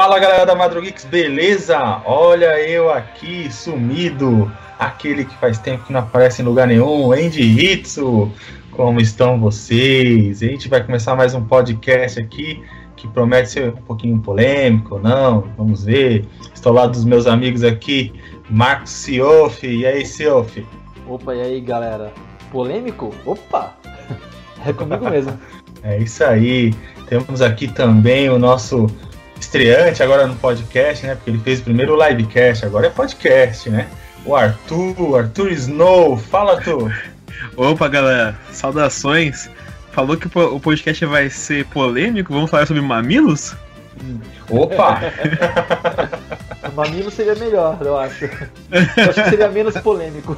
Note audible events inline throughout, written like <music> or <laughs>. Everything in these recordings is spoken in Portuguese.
Fala galera da Madrugix, beleza? Olha eu aqui sumido, aquele que faz tempo que não aparece em lugar nenhum, Andy Hitsu. Como estão vocês? A gente vai começar mais um podcast aqui que promete ser um pouquinho polêmico, não? Vamos ver. Estou lá dos meus amigos aqui, Marcos Siof. E aí, Siof? Opa, e aí, galera? Polêmico? Opa! <laughs> É comigo mesmo. <laughs> é isso aí. Temos aqui também o nosso estreante agora no podcast, né? Porque ele fez primeiro o livecast, agora é podcast, né? O Arthur, Arthur Snow. Fala, Arthur. <laughs> Opa, galera. Saudações. Falou que o podcast vai ser polêmico? Vamos falar sobre mamilos? Opa! <laughs> Mamilo seria melhor, eu acho. Eu acho que seria menos polêmico.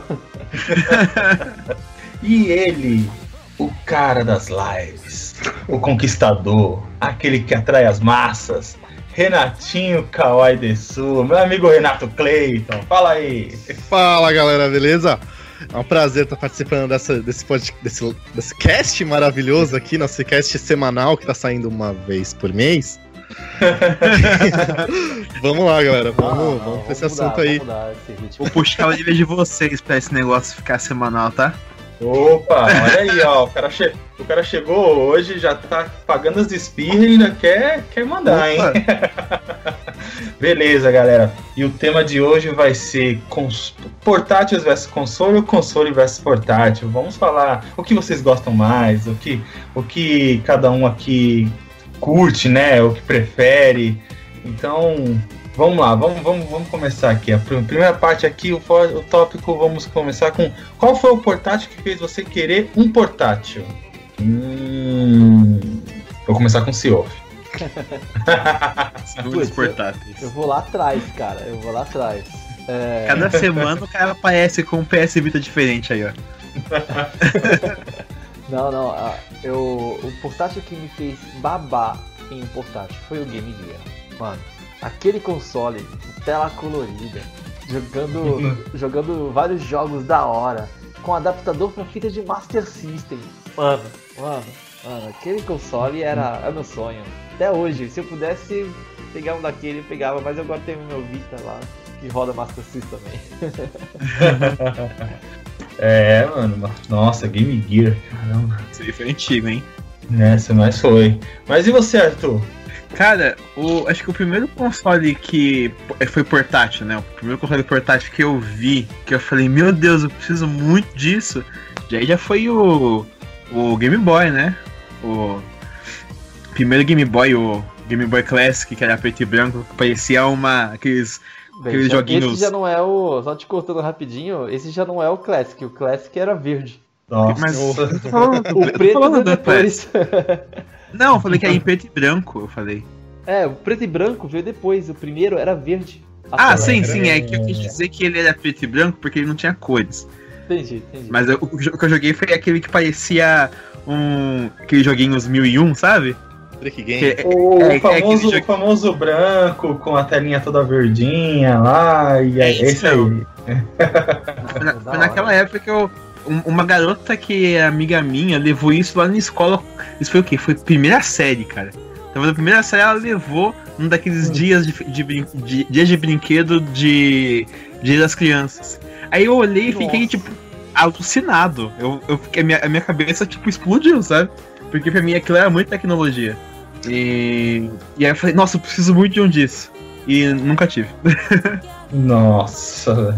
<laughs> e ele, o cara das lives, o conquistador, aquele que atrai as massas, Renatinho Kawai Desu, meu amigo Renato Cleiton, fala aí. Fala galera, beleza? É um prazer estar participando dessa, desse, desse, desse cast maravilhoso aqui, nosso cast semanal que está saindo uma vez por mês. <laughs> vamos lá, galera. Vamos, ah, vamos pra esse assunto mudar, aí. Vou puxar o nível de vocês pra esse negócio ficar semanal, tá? Opa, olha aí, ó. O cara, che... o cara chegou hoje, já tá pagando as espirras e ainda quer, quer mandar, Opa. hein? <laughs> Beleza, galera. E o tema de hoje vai ser cons... portáteis versus console ou console versus portátil. Vamos falar o que vocês gostam mais, o que, o que cada um aqui curte, né? O que prefere. Então, vamos lá, vamos, vamos, vamos começar aqui. A primeira parte aqui, o, o tópico, vamos começar com qual foi o portátil que fez você querer um portátil? Hum, vou começar com o Seoff. Segundos <laughs> portáteis. Eu, eu vou lá atrás, cara. Eu vou lá atrás. É... Cada semana o cara aparece com um PS Vita diferente aí, ó. <laughs> Não, não. Eu, o portátil que me fez babar em um portátil foi o Game Gear. Mano, aquele console, tela colorida, jogando, <laughs> jogando vários jogos da hora, com adaptador pra fita de Master System. Mano, mano, mano, aquele console era, era meu sonho. Até hoje, se eu pudesse pegar um daquele, eu pegava, mas eu agora tenho meu Vita lá, que roda Master System também. <laughs> É, mano. Nossa, Game Gear. Caramba. Isso aí foi antigo, hein? Nessa, mas foi. Mas e você, Arthur? Cara, o, acho que o primeiro console que foi portátil, né? O primeiro console portátil que eu vi, que eu falei, meu Deus, eu preciso muito disso. Já já foi o, o Game Boy, né? O primeiro Game Boy, o Game Boy Classic, que era preto e branco, que parecia uma aqueles Bem, Aqueles joguinhos. Esse já não é o. Só te cortando rapidinho, esse já não é o Classic. O Classic era verde. Nossa, mas o <laughs> preto é depois. <laughs> Não, eu falei que era em preto e branco, eu falei. É, o preto e branco veio depois. O primeiro era verde. Ah, sim, sim. É que eu quis dizer que ele era preto e branco porque ele não tinha cores. Entendi, entendi. Mas eu, o que eu joguei foi aquele que parecia um. aqueles joguinhos 1001, sabe? Trick Game. É, o, é, famoso, é o famoso branco com a telinha toda verdinha lá, e é, é esse aí. Na, foi naquela época que eu. Uma garota que é amiga minha levou isso lá na escola. Isso foi o quê? Foi primeira série, cara. Então, na primeira série ela levou um daqueles hum. dias de, de, de, dias de brinquedo de Dia das Crianças. Aí eu olhei e fiquei, tipo, alucinado. Eu, eu fiquei, a minha, a minha cabeça, tipo, explodiu, sabe? Porque pra mim aquilo era muita tecnologia. E, e aí eu falei, nossa, eu preciso muito de um disso. E nunca tive. <laughs> nossa,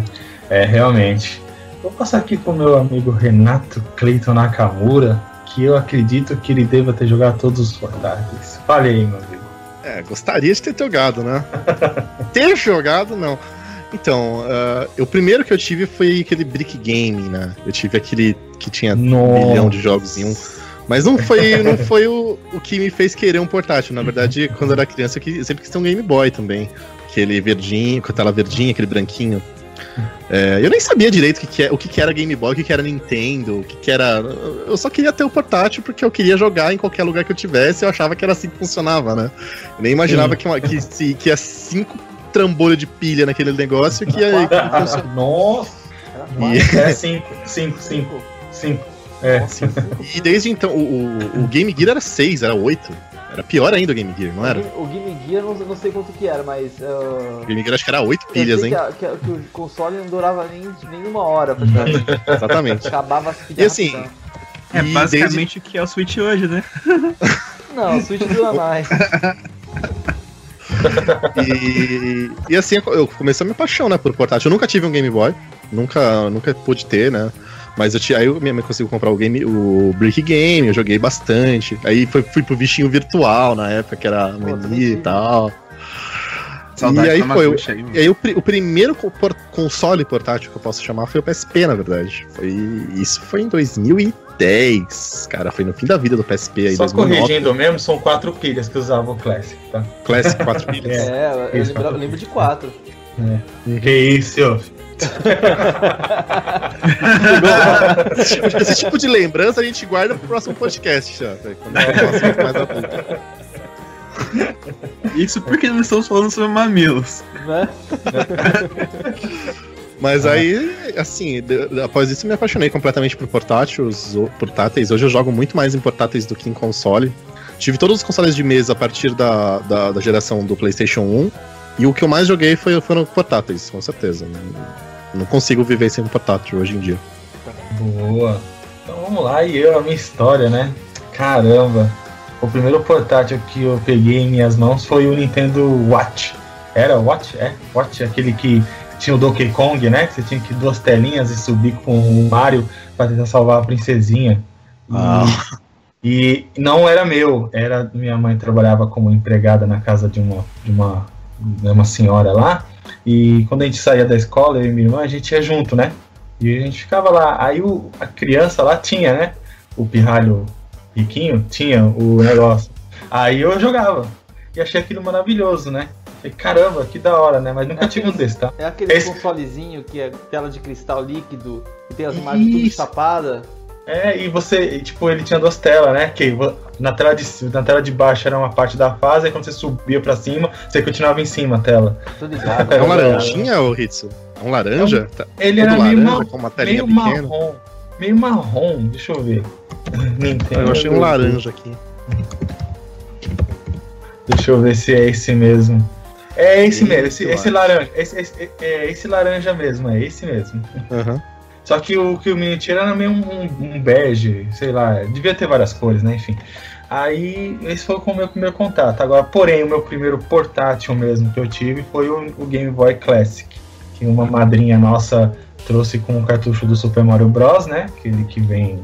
é realmente. Vou passar aqui com o meu amigo Renato Cleiton Nakamura, que eu acredito que ele deva ter jogado todos os portáteis. Fale aí, meu amigo. É, gostaria de ter jogado, né? <laughs> ter jogado, não. Então, uh, o primeiro que eu tive foi aquele Brick Game, né? Eu tive aquele que tinha Nossa. um milhão de jogos em um. Mas não foi, não foi o, o que me fez querer um portátil. Na verdade, quando eu era criança, eu sempre quis ter um Game Boy também. Aquele verdinho, com a tela verdinha, aquele branquinho. É, eu nem sabia direito o que, que, é, o que, que era Game Boy, o que, que era Nintendo, o que, que era. Eu só queria ter o portátil porque eu queria jogar em qualquer lugar que eu tivesse. Eu achava que era assim que funcionava, né? Eu nem imaginava que, uma, que, se, que ia cinco trambolhos de pilha naquele negócio que ia. Que Nossa! E... É cinco, cinco, cinco, cinco. É, sim. E desde então, o, o, o Game Gear era 6, era 8. Era pior ainda o Game Gear, não era? O Game Gear não, não sei quanto que era, mas. Uh... O Game Gear acho que era 8 pilhas, hein? Que, que, que, o console não durava nem, nem uma hora, praticamente. Exatamente. Acabava as pilhas. E assim. É basicamente desde... o que é o Switch hoje, né? Não, o Switch dura mais. e, e assim, eu comecei a me paixão, né, por portátil. Eu nunca tive um Game Boy, nunca, nunca pude ter, né? Mas eu tinha, aí eu, minha mãe conseguiu comprar o game, o Brick Game, eu joguei bastante. Aí foi, fui pro bichinho virtual na época, que era mini e tal. Saudade e aí foi. O, e aí o, o primeiro console portátil que eu posso chamar foi o PSP, na verdade. Foi, isso foi em 2010, cara. Foi no fim da vida do PSP aí. Só 2009. corrigindo mesmo, são quatro pilhas que usava o Classic, tá? Classic, quatro pilhas. <laughs> É, eu, lembro, eu lembro de quatro. É. Que isso, Esse tipo de lembrança a gente guarda pro próximo podcast já. Quando é mais adulto. Isso porque não estamos falando sobre mamilos. Né? Mas aí, assim, após isso eu me apaixonei completamente por portáteis, portáteis. Hoje eu jogo muito mais em portáteis do que em console. Tive todos os consoles de mesa a partir da, da, da geração do PlayStation 1. E o que eu mais joguei foi, foram portáteis, com certeza. Não, não consigo viver sem um portátil hoje em dia. Boa. Então vamos lá, e eu, a minha história, né? Caramba. O primeiro portátil que eu peguei em minhas mãos foi o Nintendo Watch. Era Watch? É, Watch, aquele que tinha o Donkey Kong, né? Que você tinha que ir duas telinhas e subir com o Mario para tentar salvar a princesinha. Ah. E, e não era meu, era minha mãe trabalhava como empregada na casa de uma, de uma, de uma senhora lá. E quando a gente saía da escola, eu e minha irmã, a gente ia junto, né? E a gente ficava lá. Aí o, a criança lá tinha, né? O pirralho riquinho, tinha o negócio. Aí eu jogava. E achei aquilo maravilhoso, né? Falei, caramba, que da hora, né? Mas nunca é tive aquele, um desse, tá? É aquele Esse... consolezinho que é tela de cristal líquido, que tem as imagens tudo tapadas. É, e você, tipo, ele tinha duas telas, né? Que na tela de, na tela de baixo era uma parte da fase, e quando você subia pra cima, você continuava em cima a tela. É um laranjinha, ô Hitsu? É um laranja? É um, ele era laranja, meio, com uma meio marrom. Meio marrom, deixa eu ver. <laughs> Nintendo. Eu achei um laranja aqui. Deixa eu ver se é esse mesmo. É esse, esse mesmo, esse, esse laranja. Esse, esse, é esse laranja mesmo, é esse mesmo. Uhum. Só que o que o menino tira era meio um, um, bege, sei lá, devia ter várias cores, né? Enfim. Aí, esse foi o meu primeiro contato. Agora, porém, o meu primeiro portátil mesmo que eu tive foi o, o Game Boy Classic, que uma madrinha nossa trouxe com o cartucho do Super Mario Bros, né? Aquele que vem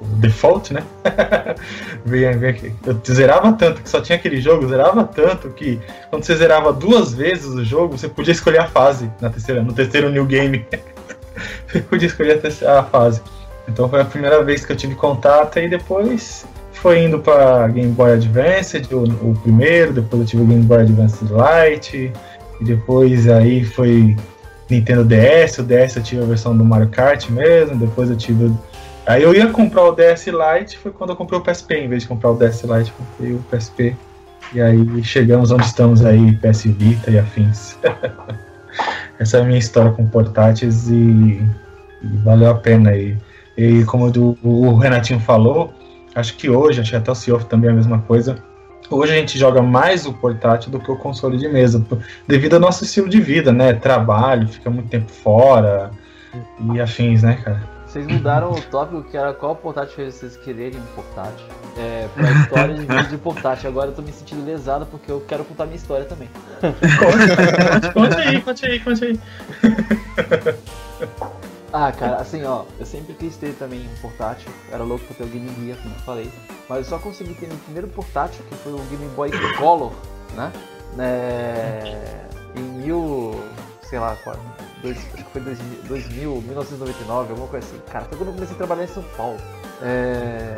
o default, né? <laughs> vem, vem eu zerava tanto que só tinha aquele jogo, zerava tanto que quando você zerava duas vezes o jogo, você podia escolher a fase na terceira, no terceiro new game. <laughs> <laughs> podia escolher a fase. Então foi a primeira vez que eu tive contato e depois foi indo para Game Boy Advance, o, o, primeiro, depois eu tive o Game Boy Advance Lite, e depois aí foi Nintendo DS, o DS eu tive a versão do Mario Kart mesmo, depois eu tive. Aí eu ia comprar o DS Lite, foi quando eu comprei o PSP, em vez de comprar o DS Lite, comprei o PSP. E aí chegamos onde estamos aí, PS Vita e afins. <laughs> Essa é a minha história com portáteis e, e valeu a pena. E, e como o Renatinho falou, acho que hoje, acho que até o Cioff também é a mesma coisa. Hoje a gente joga mais o portátil do que o console de mesa, devido ao nosso estilo de vida, né? Trabalho, fica muito tempo fora e afins, né, cara? Vocês mudaram o tópico que era qual portátil vocês quererem portátil. É, pra história de vídeo de portátil. Agora eu tô me sentindo lesado porque eu quero contar minha história também. Conte, conte aí, conte aí, conte aí. Ah, cara, assim, ó, eu sempre quis ter também um portátil. Era louco pra ter o Game Gear, como eu falei. Mas eu só consegui ter meu primeiro portátil, que foi o Game Boy Color, né? É, em mil. Sei lá, dois, acho que foi 2000, 1999, alguma coisa assim. Cara, foi quando eu comecei a trabalhar em São Paulo. É,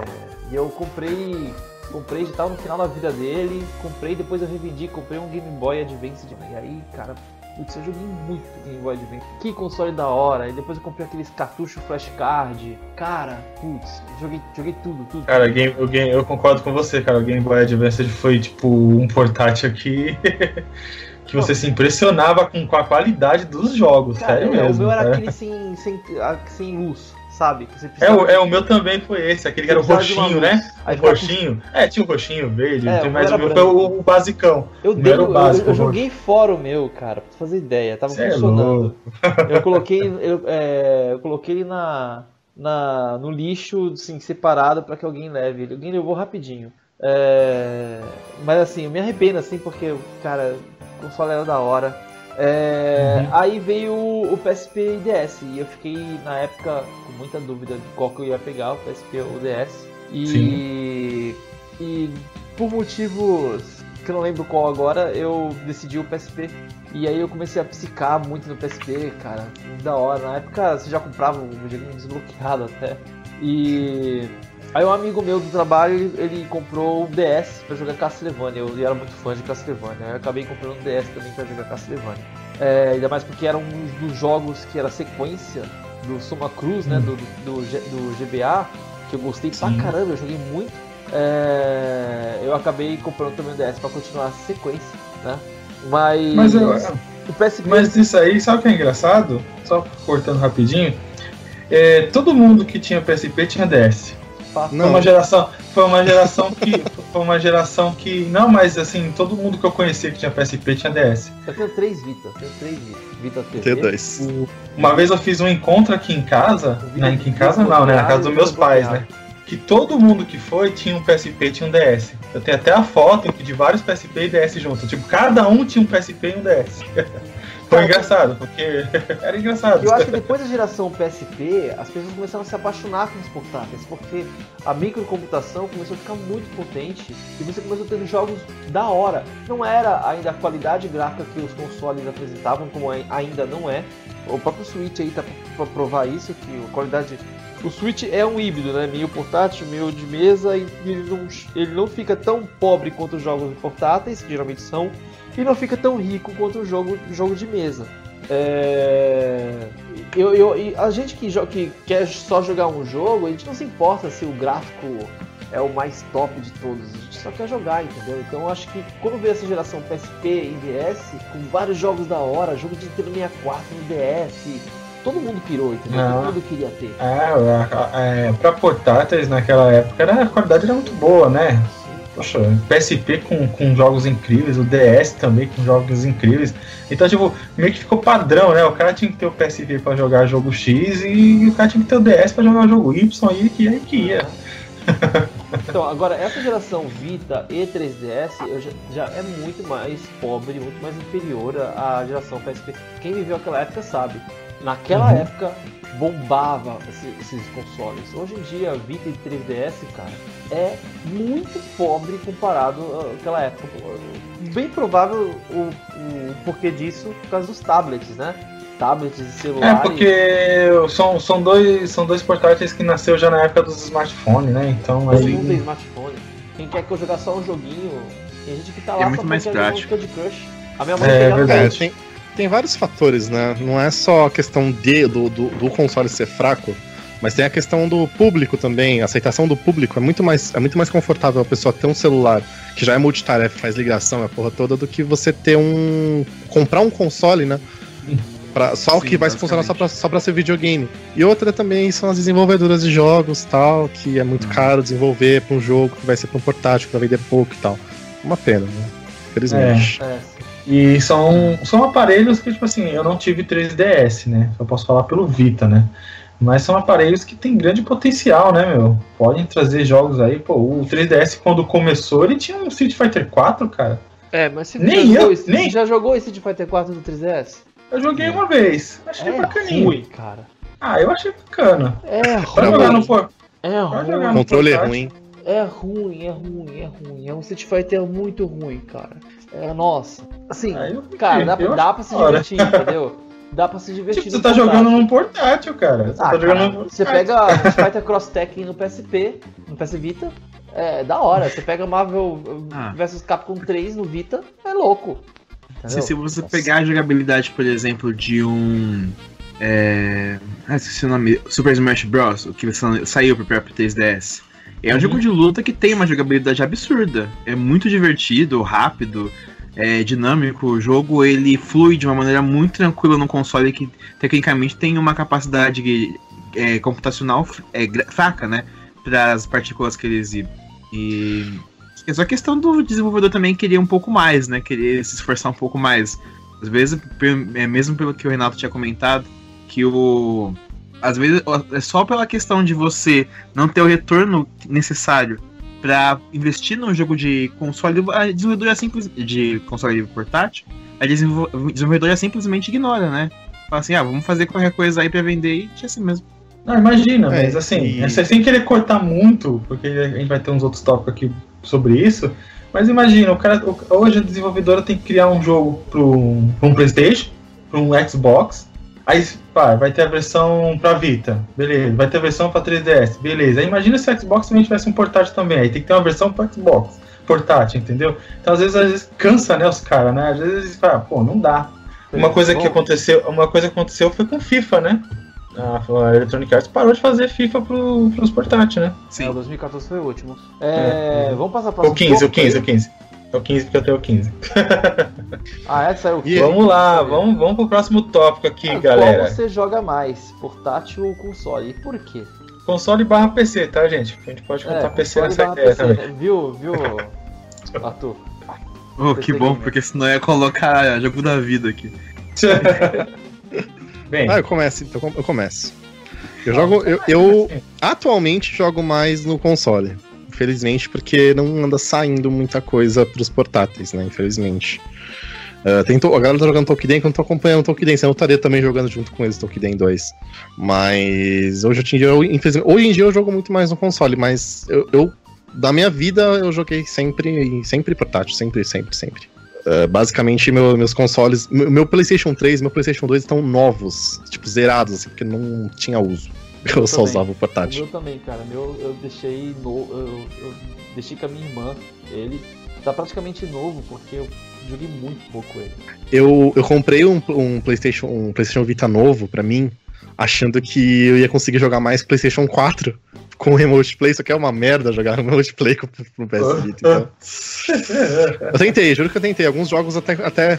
e eu comprei. Comprei já tava no final da vida dele, comprei, depois eu revendi, comprei um Game Boy Advance. E aí, cara, Putz, eu joguei muito Game Boy Advance. Que console da hora. E depois eu comprei aqueles cartuchos flashcard. Cara, putz, joguei, joguei tudo, tudo. Cara, game, o game, eu concordo com você, cara. O Game Boy Advance foi tipo um portátil aqui. <laughs> que você se impressionava com, com a qualidade dos jogos, cara, sério mesmo. O meu era aquele sem, sem, sem luz sabe? É, o, é, o meu também foi esse, aquele que era o roxinho, né? Aí o roxinho. É, tinha o roxinho, verde, é, mas o meu foi o, o, basicão. Eu, dei, o básico, eu, eu joguei fora o meu, cara, pra fazer ideia, tava Cê é funcionando. É eu coloquei, eu, é, eu coloquei ele na, na, no lixo, assim, separado para que alguém leve. Alguém levou rapidinho. É, mas assim, eu me arrependo assim, porque, cara, o console era da hora. É, uhum. Aí veio o PSP e DS, e eu fiquei na época com muita dúvida de qual que eu ia pegar, o PSP ou o DS. E, e por motivos que eu não lembro qual agora, eu decidi o PSP. E aí eu comecei a psicar muito no PSP, cara, da hora. Na época você já comprava um videogame desbloqueado até. E Aí um amigo meu do trabalho, ele, ele comprou um DS para jogar Castlevania. Eu era muito fã de Castlevania. Aí eu acabei comprando um DS também para jogar Castlevania. É, ainda mais porque era um dos jogos que era sequência do Soma Cruz, né? Do, do, do, GBA, que eu gostei Sim. pra caramba, eu joguei muito. É, eu acabei comprando também o DS para continuar a sequência, né? Mas. Mas, eu, o PSP... mas isso aí, sabe o que é engraçado? Só cortando rapidinho. É, todo mundo que tinha PSP tinha DS. Foi uma geração, foi uma geração que foi uma geração que não, mas assim, todo mundo que eu conhecia que tinha PSP tinha DS. Eu tenho três Vita, tenho três Vita TV. T2. Uma vez eu fiz um encontro aqui em casa, né, aqui em casa não, né, na casa dos meus pais, né? Que todo mundo que foi tinha um PSP e tinha um DS. Eu tenho até a foto de vários PSP e DS juntos. Tipo, cada um tinha um PSP e um DS. <laughs> Foi engraçado, porque <laughs> era engraçado. Eu acho que depois da geração PSP, as pessoas começaram a se apaixonar pelos portáteis, porque a microcomputação começou a ficar muito potente e você começou a ter jogos da hora. Não era ainda a qualidade gráfica que os consoles apresentavam, como ainda não é. O próprio Switch aí tá pra provar isso, que a qualidade o Switch é um híbrido, né? Meio portátil, meio de mesa, e ele não, ele não fica tão pobre quanto os jogos portáteis, que geralmente são, e não fica tão rico quanto o jogo, jogo de mesa. É... Eu, eu, a gente que, que quer só jogar um jogo, a gente não se importa se o gráfico é o mais top de todos, a gente só quer jogar, entendeu? Então eu acho que quando veio essa geração PSP e DS, com vários jogos da hora, jogo de Nintendo 64 no DS, todo mundo pirou, entendeu? Todo mundo queria ter. É, é, pra portáteis naquela época a qualidade era muito boa, né? Poxa, PSP com, com jogos incríveis, o DS também com jogos incríveis. Então, tipo, meio que ficou padrão, né? O cara tinha que ter o PSP pra jogar jogo X e o cara tinha que ter o DS pra jogar jogo Y e que ia que <laughs> ia. Então, agora, essa geração Vita e 3DS já, já, é muito mais pobre, muito mais inferior à geração PSP. Quem viveu aquela época sabe. Naquela uhum. época bombava esses consoles. Hoje em dia, Vita e 3DS, cara, é muito pobre comparado àquela época. Bem provável o, o porquê disso por causa dos tablets, né? Tablets e celulares. É porque são, são, dois, são dois portáteis que nasceu já na época dos smartphones, né? Então Todo aí... mundo tem smartphone. Quem quer que eu jogar só um joguinho, tem gente que tá lá é muito mais prático. de Crush. A minha mãe é, verdade tem vários fatores, né? Não é só a questão de, do, do, do, console ser fraco, mas tem a questão do público também. A aceitação do público é muito mais, é muito mais confortável a pessoa ter um celular que já é multitarefa, faz ligação, a porra toda, do que você ter um. comprar um console, né? Pra, só o que vai funcionar só pra, só pra ser videogame. E outra também são as desenvolvedoras de jogos tal, que é muito uhum. caro desenvolver pra um jogo que vai ser pra um portátil, que vai vender pouco e tal. Uma pena, né? Felizmente. É, é. E são, são aparelhos que, tipo assim, eu não tive 3DS, né? Eu posso falar pelo Vita, né? Mas são aparelhos que têm grande potencial, né, meu? Podem trazer jogos aí. Pô, o 3DS, quando começou, ele tinha um Street Fighter 4, cara. É, mas você nem já, eu, jogou, nem... já jogou esse Street Fighter 4 no 3DS? Eu joguei uma vez. Achei é bacaninho. ruim, cara. Ah, eu achei bacana. É ruim. Jogar no, é ruim. O controle é ruim. É ruim, é ruim, é ruim. É um Street Fighter muito ruim, cara. É, nossa. Assim, ah, cara, dá, dá pra se divertir, entendeu? <laughs> Dá pra se divertir. Tipo, você tá jogando num portátil, cara. Você ah, tá jogando num Você pega Fighter Cross Tekken no PSP, no PS Vita, é da hora. Você pega Marvel <laughs> ah. vs Capcom 3 no Vita, é louco. Se, se, você Nossa. pegar a jogabilidade, por exemplo, de um. É... Ah, esqueci o nome. Super Smash Bros., o que saiu pro próprio 3DS. É um uhum. jogo de luta que tem uma jogabilidade absurda. É muito divertido, rápido, é dinâmico. O jogo ele flui de uma maneira muito tranquila no console que tecnicamente tem uma capacidade é, computacional é, fraca, né? Para as partículas que ele exibe. E é só questão do desenvolvedor também querer um pouco mais, né? Querer se esforçar um pouco mais. Às vezes, é mesmo pelo que o Renato tinha comentado, que o. Às vezes é só pela questão de você não ter o retorno necessário para investir num jogo de console, a desenvolvedora simples de console portátil, a desenvolvedora simplesmente ignora, né? Fala assim, ah, vamos fazer qualquer coisa aí para vender e é assim mesmo. Não, imagina, é, mas assim, e... sem querer cortar muito, porque a gente vai ter uns outros tópicos aqui sobre isso. Mas imagina, o cara, hoje a desenvolvedora tem que criar um jogo para um PlayStation, para um Xbox. Aí pá, vai ter a versão para Vita, beleza. Vai ter a versão para 3DS, beleza. Aí imagina se o Xbox também tivesse um portátil também. Aí tem que ter uma versão para Xbox portátil, entendeu? Então às vezes, às vezes cansa, né, os caras, né? Às vezes fala, pô, não dá. Uma coisa que aconteceu, uma coisa que aconteceu foi com FIFA, né? a Electronic Arts parou de fazer FIFA pro, pros portáteis, né? Sim. É, o 2014 foi o último. É, é. Vamos passar para o 15, o 15, o 15. É o 15 porque eu tenho o 15. <laughs> ah, essa é o 15. Vamos lá, vamos, vamos pro próximo tópico aqui, ah, galera. Qual você joga mais, portátil ou console? E por quê? Console barra PC, tá, gente? A gente pode contar é, PC nessa ideia PC, também. Viu, viu, <laughs> Arthur? Oh, que bom, porque senão ia colocar jogo da vida aqui. <laughs> Bem. Ah, eu começo, então eu começo. Eu jogo. Eu, eu atualmente jogo mais no console. Infelizmente, porque não anda saindo muita coisa pros portáteis, né? Infelizmente. Uh, tem to, a galera tá jogando Tolkien, que eu não tô acompanhando Tolkien, senão eu estaria também jogando junto com eles Tolkien 2. Mas hoje, em dia, eu, hoje em dia eu jogo muito mais no console, mas eu, eu da minha vida eu joguei sempre, sempre portátil, sempre, sempre, sempre. Uh, basicamente, meu, meus consoles. Meu, meu, PlayStation 3 e meu PlayStation 2 estão novos, tipo, zerados, assim, porque não tinha uso. Eu, eu só também. usava o portátil. Eu também, cara. Meu, eu deixei no, eu, eu, deixei com a minha irmã. Ele tá praticamente novo, porque eu joguei muito pouco ele. Eu, eu comprei um, um PlayStation, um PlayStation Vita novo pra mim, achando que eu ia conseguir jogar mais PlayStation 4 com o Remote Play, isso aqui é uma merda jogar <laughs> Remote Play com, o PS Vita. Então. <laughs> eu tentei, juro que eu tentei. Alguns jogos até, até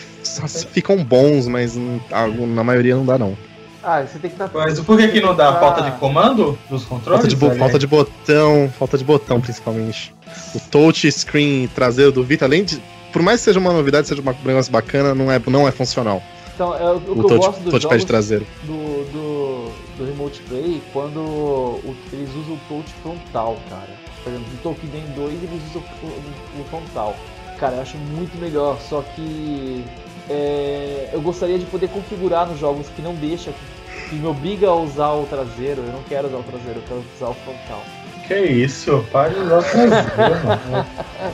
ficam bons, mas na maioria não dá, não. Ah, você tem que dar. Mas por que, que não dá? Falta de comando dos controles? Falta de, falta de botão, falta de botão principalmente. O touch screen traseiro do Vita, além de. Por mais que seja uma novidade, seja um negócio bacana, não é, não é funcional. Então, é, o, o que touch, eu gosto dos jogos traseiro. Do, do, do Remote Play quando o, eles usam o touch frontal, cara. Por exemplo, no Tolkien 2 eles usam o, o, frontal. Cara, eu acho muito melhor, só que é, eu gostaria de poder configurar nos jogos que não deixa, que, que me obriga a usar o traseiro. Eu não quero usar o traseiro, eu quero usar o frontal. Que isso, para de usar o traseiro, <laughs> mano.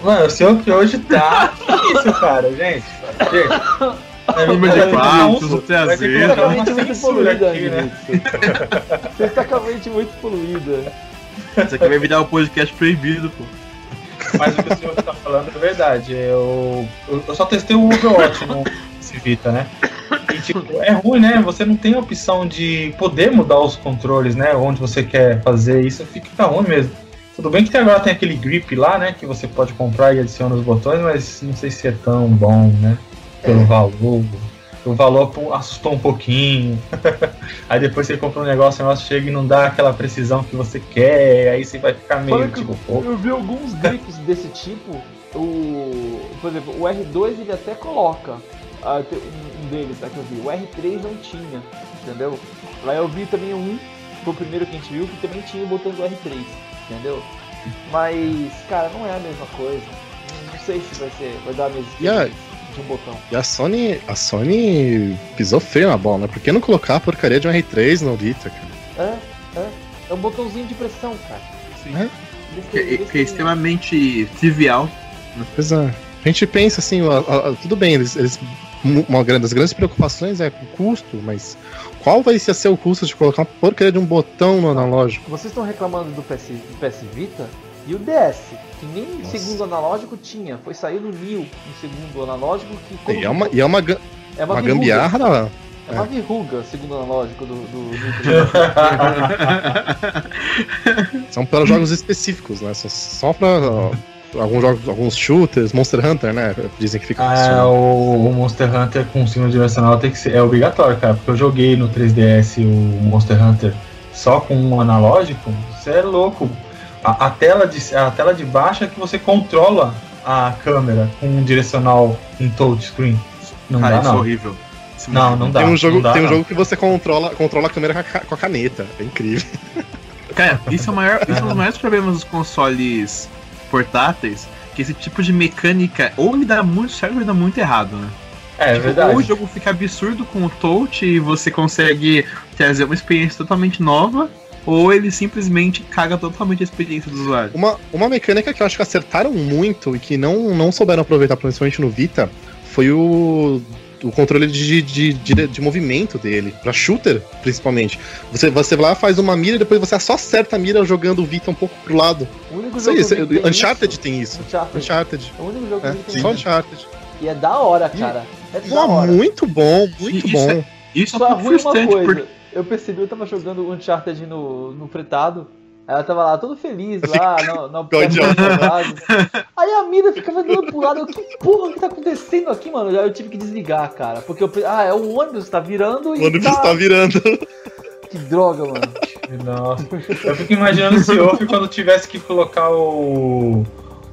Mano, o senhor que hoje tá. Que isso, cara, gente? Gente. É número de quartos, o traseiro. muito poluída aqui, né? Você está com a mente muito poluída. Isso aqui vai virar um podcast proibido, pô. Mas o que o senhor está falando é verdade. Eu, eu só testei o Overwatch no Civita, né? E, tipo, é ruim, né? Você não tem a opção de poder mudar os controles, né? Onde você quer fazer isso, fica ruim mesmo. Tudo bem que agora tem aquele grip lá, né? Que você pode comprar e adiciona os botões, mas não sei se é tão bom, né? pelo valor. O valor assustou um pouquinho. <laughs> aí depois você compra um negócio, o negócio chega e não dá aquela precisão que você quer, aí você vai ficar meio tipo. Eu, eu vi alguns grips desse tipo. O, por exemplo, o R2 ele até coloca uh, um deles, tá, que eu vi. O R3 não tinha, entendeu? Aí eu vi também um, foi o primeiro que a gente viu, que também tinha o botão do R3, entendeu? Mas, cara, não é a mesma coisa. Não sei se vai ser, vai dar a mesma yeah um botão. E a Sony, a Sony pisou feio na bola, né? Por que não colocar a porcaria de um R3 no Vita, cara? É, é. É um botãozinho de pressão, cara. Sim. É. Que, é, que é extremamente trivial. Né? Pois é. A gente pensa assim, a, a, tudo bem, eles, eles, uma das grandes preocupações é o custo, mas qual vai ser o custo de colocar uma porcaria de um botão no analógico? Vocês estão reclamando do PS, do PS Vita e o DS? que nem Nossa. segundo analógico tinha. Foi sair no Neo em segundo analógico. Que e, é uma, e é uma, é uma, uma gambiarra. Né? É uma é. verruga, segundo analógico do. do, do... <laughs> São para jogos específicos, né? Só para alguns jogos, alguns shooters, Monster Hunter, né? Dizem que fica. Ah, o, o, Monster Hunter com símbolo direcional tem que ser, é obrigatório, cara. Porque eu joguei no 3DS o Monster Hunter só com um analógico, você é louco. A, a, tela de, a tela de baixo é que você controla a câmera com um direcional em touchscreen. Não Cara, dá, isso é não. horrível. Não, não dá. Tem um jogo, dá, tem um jogo que você controla, controla a câmera com a, caneta. É incrível. Cara, isso é, o maior, isso é um dos maiores problemas dos consoles portáteis, que esse tipo de mecânica ou ele dá muito certo ou ele dá muito errado, né? É, é Tipo, verdade. Ou o jogo fica absurdo com o touch e você consegue trazer uma experiência totalmente nova, ou ele simplesmente caga totalmente a experiência do usuário. Uma, uma mecânica que eu acho que acertaram muito e que não, não souberam aproveitar, principalmente no Vita, foi o, o controle de, de, de, de movimento dele, pra shooter, principalmente. Você, você vai lá, faz uma mira e depois você só acerta a mira jogando o Vita um pouco pro lado. O único Isso jogo que tem Uncharted isso- tem isso. Uncharted. Uncharted. É o único jogo que É, que tem só isso. Uncharted. E é da hora, cara. É da Pô, hora. muito bom, muito Isso bom. é- Isso é Só um é ruim uma frustrante, coisa. porque Eu percebi, eu tava jogando Uncharted no, no fretado. Aí ela tava lá, todo feliz lá, <laughs> na, na. Aí a mira ficava dando pro lado. Eu, que porra que tá acontecendo aqui, mano? Aí eu tive que desligar, cara. Porque eu. Ah, é o ônibus que tá virando e. O ônibus tá... tá virando. Que droga, mano. Nossa. Eu fico imaginando se Off quando tivesse que colocar o,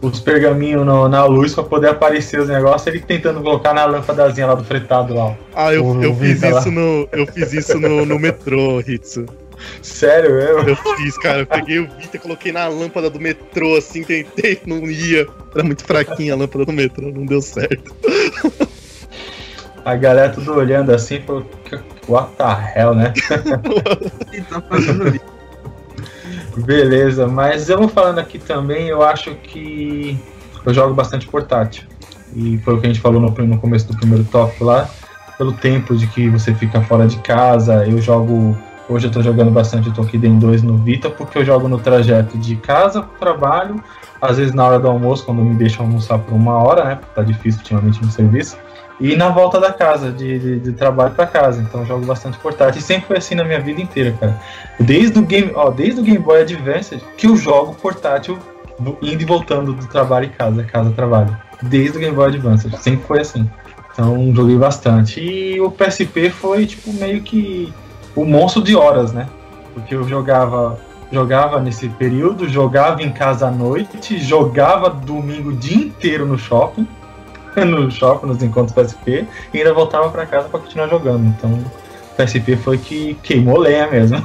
os pergaminhos no- na luz pra poder aparecer os negócios, ele tentando colocar na lâmpadazinha lá do fretado lá. Ah, eu, O eu fiz lá. isso no. Eu fiz isso no, no metrô, Hitsu. Sério, eu? Eu fiz, cara. Eu peguei o Vita, coloquei na lâmpada do metrô, assim, tentei, não ia. Era muito fraquinha a lâmpada do metrô, não deu certo. A galera tudo olhando assim, falou, what the hell, né? <laughs> ele tá fazendo ali. Beleza, mas eu vou falando aqui também, eu acho que eu jogo bastante portátil. E foi o que a gente falou no, no começo do primeiro tópico lá. Pelo tempo de que você fica fora de casa, eu jogo. Hoje eu tô jogando bastante Tokiden 2 no Vita, porque eu jogo no trajeto de casa pro trabalho, às vezes na hora do almoço, quando me deixam almoçar por uma hora, né? Tá difícil ultimamente no serviço. E na volta da casa, de, de, de trabalho para casa. Então jogo bastante portátil. E sempre foi assim na minha vida inteira, cara. Desde o Game, ó, desde o Game Boy Advance que eu jogo portátil indo e voltando do trabalho em casa, casa trabalho. Desde o Game Boy Advance, sempre foi assim. Então joguei bastante. E o PSP foi tipo meio que o monstro de horas, né? Porque eu jogava jogava nesse período, jogava em casa à noite, jogava domingo o dia inteiro no shopping, <laughs> no shopping, nos encontros PSP, e ainda voltava para casa para continuar jogando. Então o PSP foi que queimou lenha mesmo.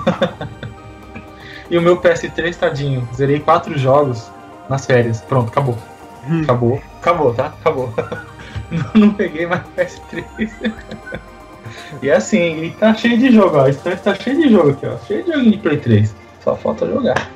<laughs> e o meu PS3, tadinho, zerei quatro jogos nas férias. Pronto, acabou. Hum. Acabou. Acabou, tá? Acabou. <laughs> não, não peguei mais PS3. e assim, e tá cheio de jogo, ó. Esse tá- tá cheio de jogo aqui, ó. Cheio de joguinho de Play 3. Só falta jogar.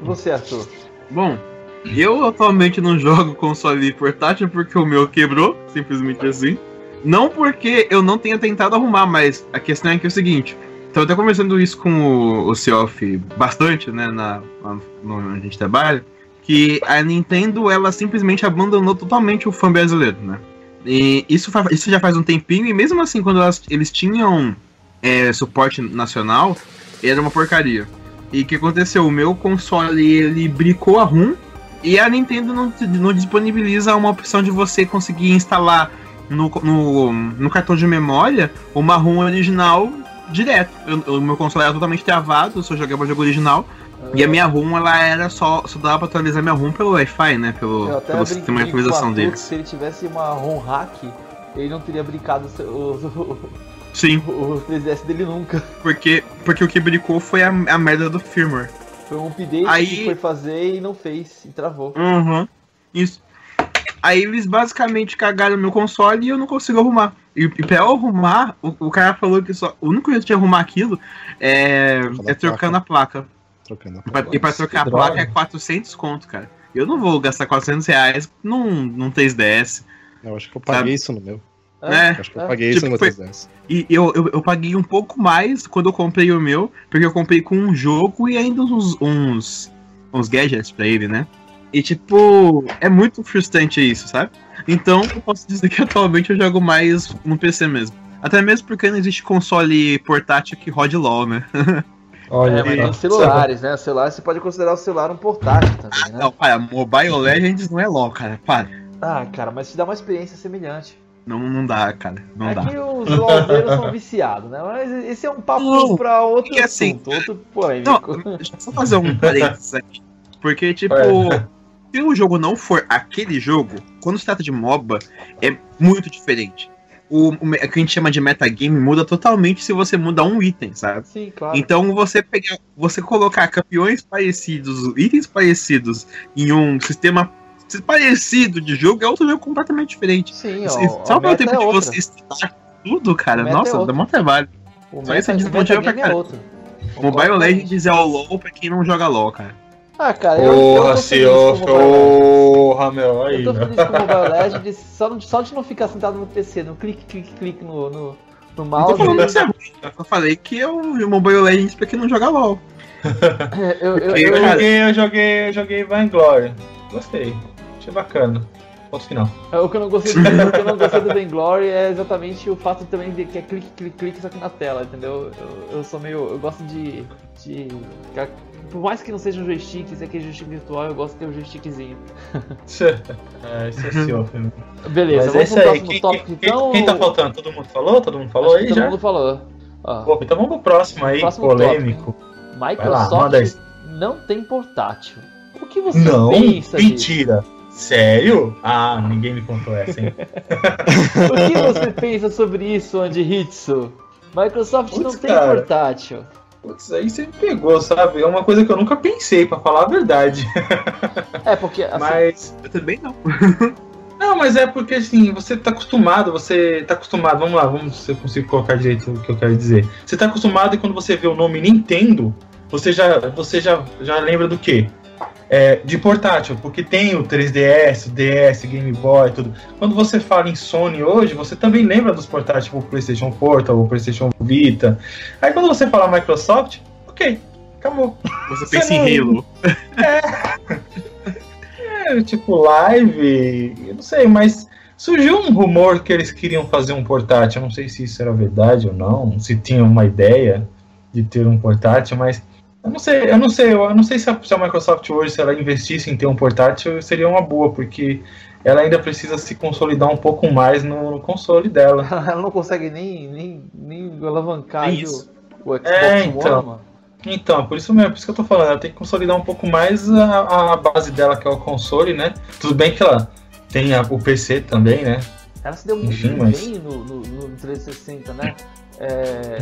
E você, Arthur? Bom, eu atualmente não jogo console portátil porque o meu quebrou, simplesmente assim. Não porque eu não tenha tentado arrumar, mas a questão é que é o seguinte. Eu tô conversando isso com o, o Seoff bastante, né, na, na, onde a gente trabalha, que a Nintendo, ela simplesmente abandonou totalmente o fã brasileiro, né? E isso, isso já faz um tempinho, e mesmo assim, quando elas- eles tinham é, suporte nacional, era uma porcaria. E o que aconteceu? O meu console ele bricou a ROM e a Nintendo não, não disponibiliza uma opção de você conseguir instalar no, no, no cartão de memória uma ROM original direto. O meu console era totalmente travado, eu só jogava o jogo original. E a minha ROM ela era só. Só dava pra atualizar minha ROM pelo Wi-Fi, né? Pelo, pelo sistema de atualização que Se ele tivesse uma ROM hack, ele não teria brincado o, o, Sim, o, o 3DS dele nunca. porque, porque o que bricou foi a, a merda do firmware. Foi um update Aí- que foi fazer e não fez, e travou. Uhum. Isso. Aí eles basicamente cagaram meu console e eu não consigo arrumar. E, e pra eu arrumar, o, o cara falou que só. O único jeito de arrumar aquilo é, é a trocando a placa. Trocando. E pra, e pra trocar a que placa droga. é 400 conto, cara. Eu não vou gastar 400 reais num, num 3DS. Eu acho que eu paguei Sabe? isso no meu. É. Acho que eu é. paguei Tipo, isso meu foi- 3DS. E eu, eu, eu paguei um pouco mais quando eu comprei o meu, porque eu comprei com um jogo e ainda uns, uns, uns gadgets pra ele, né? E tipo, é muito frustrante isso, sabe? Então eu posso dizer que <laughs> atualmente eu jogo mais no PC mesmo. Até mesmo porque não existe console portátil que rode LOL, né? <laughs> Olha, É, mas tem os celulares, né? O celular você pode considerar o celular um portátil também, né? Não, para, Mobile Legends não é LOL, cara. Para. Ah, cara, mas te dá uma experiência semelhante. Não, não dá, cara. Não é dá. que os LOLzeiros são viciados, né? Mas esse é um papo Não, pra outro assim, assunto, outro polêmico. Não, deixa eu só fazer um parênteses <laughs> aqui. Porque, tipo, É. se o jogo não for aquele jogo, quando se trata de MOBA, é muito diferente. O, o, o que a gente chama de metagame muda totalmente se você muda um item, sabe? Sim, claro. Então você pegar, você colocar campeões parecidos, itens parecidos em um sistema parecido de jogo é outro jogo completamente diferente. Sim, ó. Se- a Só pelo tempo é de outra. você estudar tudo, cara, é nossa, dá outra. muito trabalho. O só isso é desmotiva pra cara. é outro. Mobile Legends é o LoL pra quem não joga LoL, cara. Ah, cara, eu, eu Porra, tô se feliz com o Mobile Legends. Porra, meu, aí, Eu tô feliz com o Mobile <laughs> Legends só, de não ficar sentado no PC, no clique, clique, clique no, no, no Não tô mouse. falando que isso é ruim, eu falei que é o Mobile Legends pra quem não joga LoL. <laughs> eu, eu, Eu eu- joguei, eu joguei, eu joguei Vainglory. Gostei. Achei bacana. Ponto final. o que eu não gostei do, o que eu não gostei do Vainglory é exatamente o fato também de que é clique, clique, clique só que na tela, entendeu? Eu, eu sou meio. Eu gosto de. de ficar- por mais que não seja um joystick, se é aquele joystick virtual, eu gosto de ter um joystickzinho. <laughs> É, isso é seu, <laughs> filho. Beleza, Mas é vamos isso pro aí. Quem, tópico quem- então. quem tá faltando? Todo mundo falou? Todo mundo falou Acho aí que já? Todo mundo falou. Ó, Pô, então vamos pro próximo aí, Próximo polêmico. Microsoft manda isso. não tem portátil. O que você Não, pensa disso? Sério? Ah, ninguém me contou essa, hein? <laughs> O que você pensa sobre isso, Andy Hitsu? Microsoft não Putz, tem cara. portátil. Putz, aí você me pegou, sabe? É uma coisa que eu nunca pensei, pra falar a verdade. <laughs> É, porque assim, Mas. Eu também não. <laughs> Não, mas é porque assim, você tá acostumado, você tá acostumado, vamos lá, vamos ver se eu consigo colocar direito o que eu quero dizer. Você tá acostumado e quando você vê o nome Nintendo, você já, você já, já lembra do quê? É, de portátil, porque tem o 3DS, o DS, Game Boy, tudo. Quando você fala em Sony hoje, você também lembra dos portáteis, tipo o PlayStation Portal, o PlayStation Vita. Aí quando você fala Microsoft, ok, acabou. Você Você pensa não- em Halo. É, tipo, live, eu não sei, mas surgiu um rumor que eles queriam fazer um portátil. Eu não sei se isso era verdade ou não, se tinha uma ideia de ter um portátil, mas eu não sei, eu não sei, eu não sei se a, se a Microsoft hoje, se ela investisse em ter um portátil, seria uma boa, porque ela ainda precisa se consolidar um pouco mais no, no console dela. <laughs> ela não consegue nem, nem, nem alavancar aí isso. o, o Xbox É, One, então. mano. Então, por isso mesmo, por isso que eu tô falando, ela tem que consolidar um pouco mais a, a base dela, que é o console, né? Tudo bem que ela tem a- o PC também, né? Ela se deu muito Enfim, mas- bem no, no, no 360, né? É,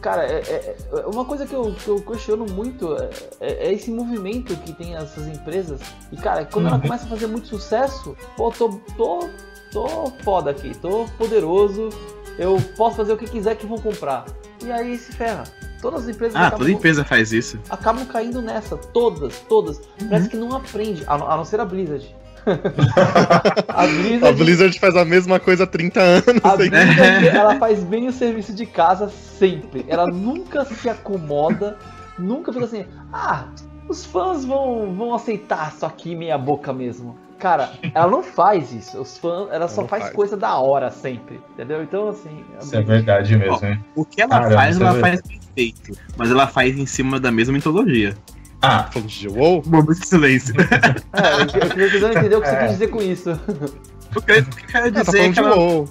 cara, é, é- é uma coisa que eu, que eu questiono muito é, é- é esse movimento que tem essas empresas. E, cara, quando ela Uhum. começa a fazer muito sucesso, pô, tô, tô, tô foda aqui, tô poderoso, eu posso fazer o que quiser que vão comprar. E aí se ferra. Todas as empresas Ah, acabam, toda empresa faz isso. acabam caindo nessa, todas, todas. Uhum. Parece que não aprende, a, a não ser a Blizzard. <laughs> a Blizzard A Blizzard faz a mesma coisa há 30 anos. a. Blizzard, <laughs> ela faz bem o serviço de casa sempre. Ela nunca se acomoda, nunca fica assim, ah, os fãs vão, vão aceitar isso aqui meia boca mesmo. Cara, ela não faz isso. Os fãs, ela só faz, faz. coisa da hora sempre, entendeu? Então assim, a Isso é verdade mesmo, hein? O que ela Caramba, faz, isso é ela verdade. faz bem feito. Mas ela faz em cima da mesma mitologia. Ah, Falando de WoW, Momento de silêncio. <laughs> É, eu que- eu queria tentando entender o que você É. quis dizer com isso. O que eu o que eu quero ah, tá dizer é falando que de ela WoW.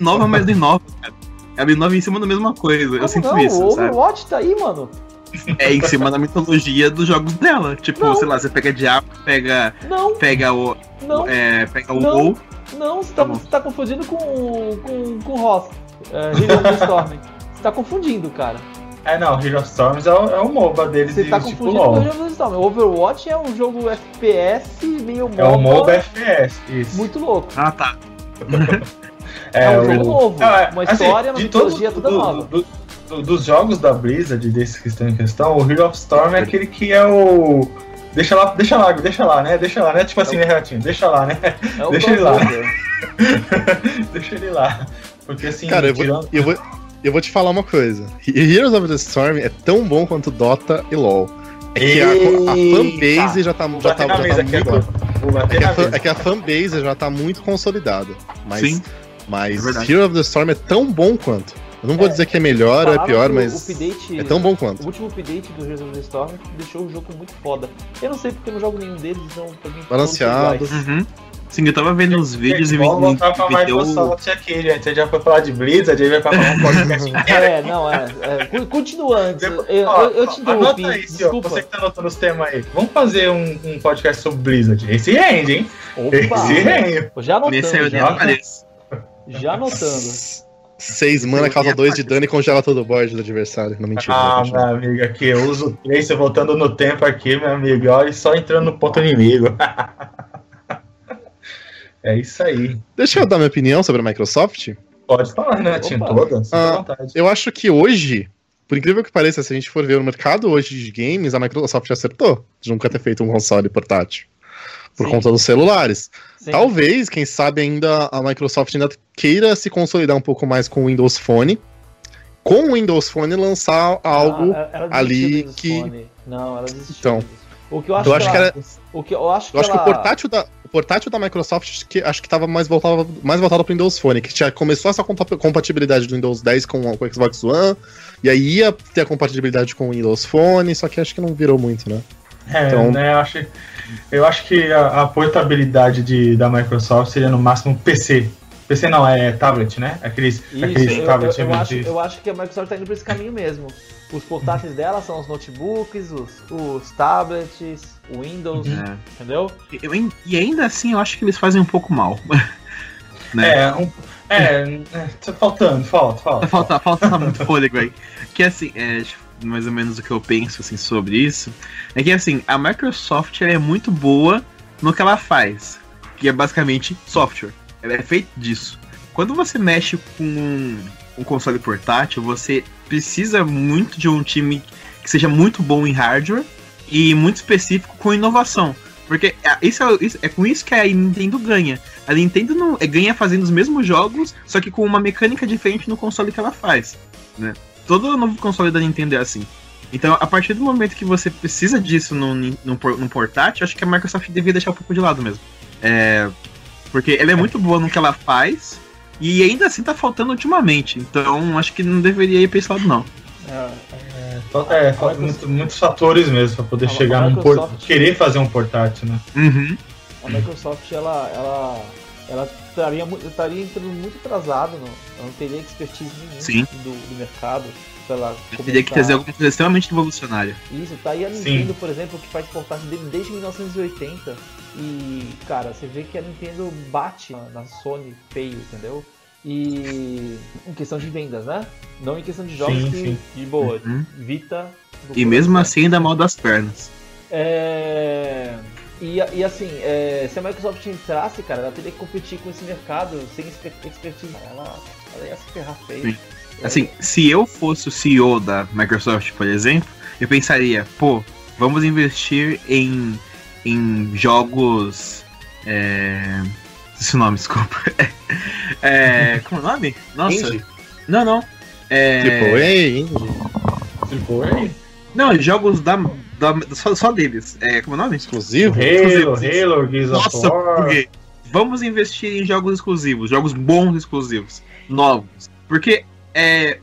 inova, mas não inova, cara. Ela inova em cima da mesma coisa. Eu Como sinto não? isso, o sabe? Overwatch tá aí, mano. É em cima da mitologia dos jogos dela. Tipo, Não. sei lá, você pega Diablo, pega, Não, pega o. não, É, pega o Não. WoW. não, você tá, Tá você tá confundindo com, com, com o Ross. É, Hero of the Storm. Você tá confundindo, cara. É não, Hero of Storms é o, é o MOBA deles Você de tá tipo confundindo com o LoL. Hero of the Storm. O Overwatch é um jogo FPS meio É o MOBA FPS, isso. muito louco. Ah, tá. <laughs> É, um jogo novo, Não, é, uma assim, história, uma de todos- mitologia toda do- nova. do- do- dos jogos da Blizzard, desses que estão em questão, o Hero of Storm é aquele que é o. Deixa lá, deixa lá, deixa lá, né? Deixa lá, né? Tipo assim, né, Renatinho? Deixa lá, né? É o <laughs> deixa ele lá. <laughs> deixa ele lá. Porque assim, Cara, eu vou, tirando- eu, vou, eu vou te falar uma coisa. Heroes of the Storm é tão bom quanto Dota e LoL. É que a, a fanbase já tá, já tá, já tá muito. É que, a, fan- é que a fanbase já tá muito consolidada. Mas, Sim. mas É. Heroes of the Storm é tão bom quanto. Eu não vou É, dizer que é melhor ou é pior, o mas update- é tão bom O quanto. último update do Heroes of the Storm deixou o jogo muito foda. Eu não sei porque eu não jogo nenhum deles, então pra mim todos são Balanceado. iguais. Uhum. Sim, eu tava vendo os vídeos e me, Vamos voltar pra me deu... Microsoft aqui, gente. A gente já foi falar de Blizzard, a gente vai falar um podcast inteiro. <laughs> É, não, é. é. Cu- Continua antes. Eu, Depois- eu, ó, eu- eu te interrompi. Anota aí, senhor, Desculpa. você que tá anotando os temas aí. Vamos fazer um, um podcast sobre Blizzard. Esse rende, hein? Opa! Esse rende. Já anotando. Nesse aí eu já, apareço. já anotando. Seis mana causa dois de dano e congela todo o board do adversário. Não mentira. Ah, não, meu amigo, aqui eu uso o Tracer voltando no tempo aqui, meu amigo. Olha, só entrando no ponto inimigo. <laughs> é isso aí. Deixa eu dar minha opinião sobre a Microsoft. Pode falar, né? Tinha Opa. todas. Ah, vontade. Eu acho que hoje, por incrível que pareça, se a gente for ver o mercado hoje de games, a Microsoft acertou de nunca ter feito um console portátil. Por Sim. conta dos celulares. Sim. Talvez, quem sabe, ainda a Microsoft ainda queira se consolidar um pouco mais com o Windows Phone. Com o Windows Phone lançar algo. Ah, ela desistiu ali que- Phone. Não, ela desistiu. Então, o que eu acho, eu acho que ela, era. o que eu acho que Eu acho que o ela- portátil da, portátil da Microsoft acho que, acho que tava mais voltado, mais voltado pro Windows Phone, que já começou essa compa- compatibilidade do Windows 10 com, com o Xbox One, e aí ia ter a compatibilidade com o Windows Phone, só que acho que não virou muito, né? É, Então- né, eu acho, eu acho que a, a portabilidade de, da Microsoft seria no máximo PC. PC não, é tablet, né? Aqueles, Isso, aqueles eu, eu, tablets. eu acho, de- eu acho que a Microsoft tá indo por esse caminho mesmo. Os portáteis dela são os notebooks, os, os tablets, o Windows, É. entendeu? Eu e ainda assim, eu acho que eles fazem um pouco mal. <laughs> né? É, um, é, é, tá faltando, falta, falta. Falta, falta muito fôlego aí. Que assim, é, mais ou menos o que eu penso assim, sobre isso, é que assim, a Microsoft ela é muito boa no que ela faz, que é basicamente software. Ela é feita disso. Quando você mexe com um, um console portátil, você precisa muito de um time que seja muito bom em hardware e muito específico com inovação. Porque é, isso é, isso- é com isso que a Nintendo ganha. A Nintendo não, é, ganha fazendo os mesmos jogos, só que com uma mecânica diferente no console que ela faz. Né? Todo novo console da Nintendo é assim. Então, a partir do momento que você precisa disso no, no, no portátil, acho que a Microsoft devia deixar um pouco de lado mesmo. É, porque ela é muito boa no que ela faz, e ainda assim tá faltando ultimamente. Então, acho que não deveria ir pra esse lado, não. É, É, falta- é, falta muito- muitos fatores mesmo pra poder A chegar num por, Microsoft- querer fazer um portátil, né? Uhum. a Microsoft ela, ela, ela estaria, estaria entrando muito atrasado, não, ela não teria expertise nenhuma do, do mercado ela Eu teria que trazer alguma coisa extremamente revolucionária. Isso, tá aí a Sim. Nintendo, por exemplo, que faz portátil dele desde 1980. E, cara, você vê que a Nintendo bate na- Sony feio, entendeu? E em questão de vendas, né? Não em questão de jogos Sim, que, sim. de boa, Uhum. Vita. do E mesmo assim ainda mal das pernas. É... E, e assim, é, se a Microsoft entrasse, cara, ela teria que competir com esse mercado sem exper- expertise. Ela, ela ia se ferrar feio. Sim. Assim, se eu fosse o CEO da Microsoft, por exemplo, eu pensaria, pô, vamos investir em, em jogos. É... Esse nome, desculpa. <laughs> É, como é o nome? Nossa. Indie? Não, não. É... Tipo, ei, Tipo, é Não, jogos da, da, só, só deles. É, como é o nome? exclusivo? Halo, Exclusivos. Halo, Gears Nossa, por War. quê? Vamos investir em jogos exclusivos, jogos bons exclusivos, novos. Porque é,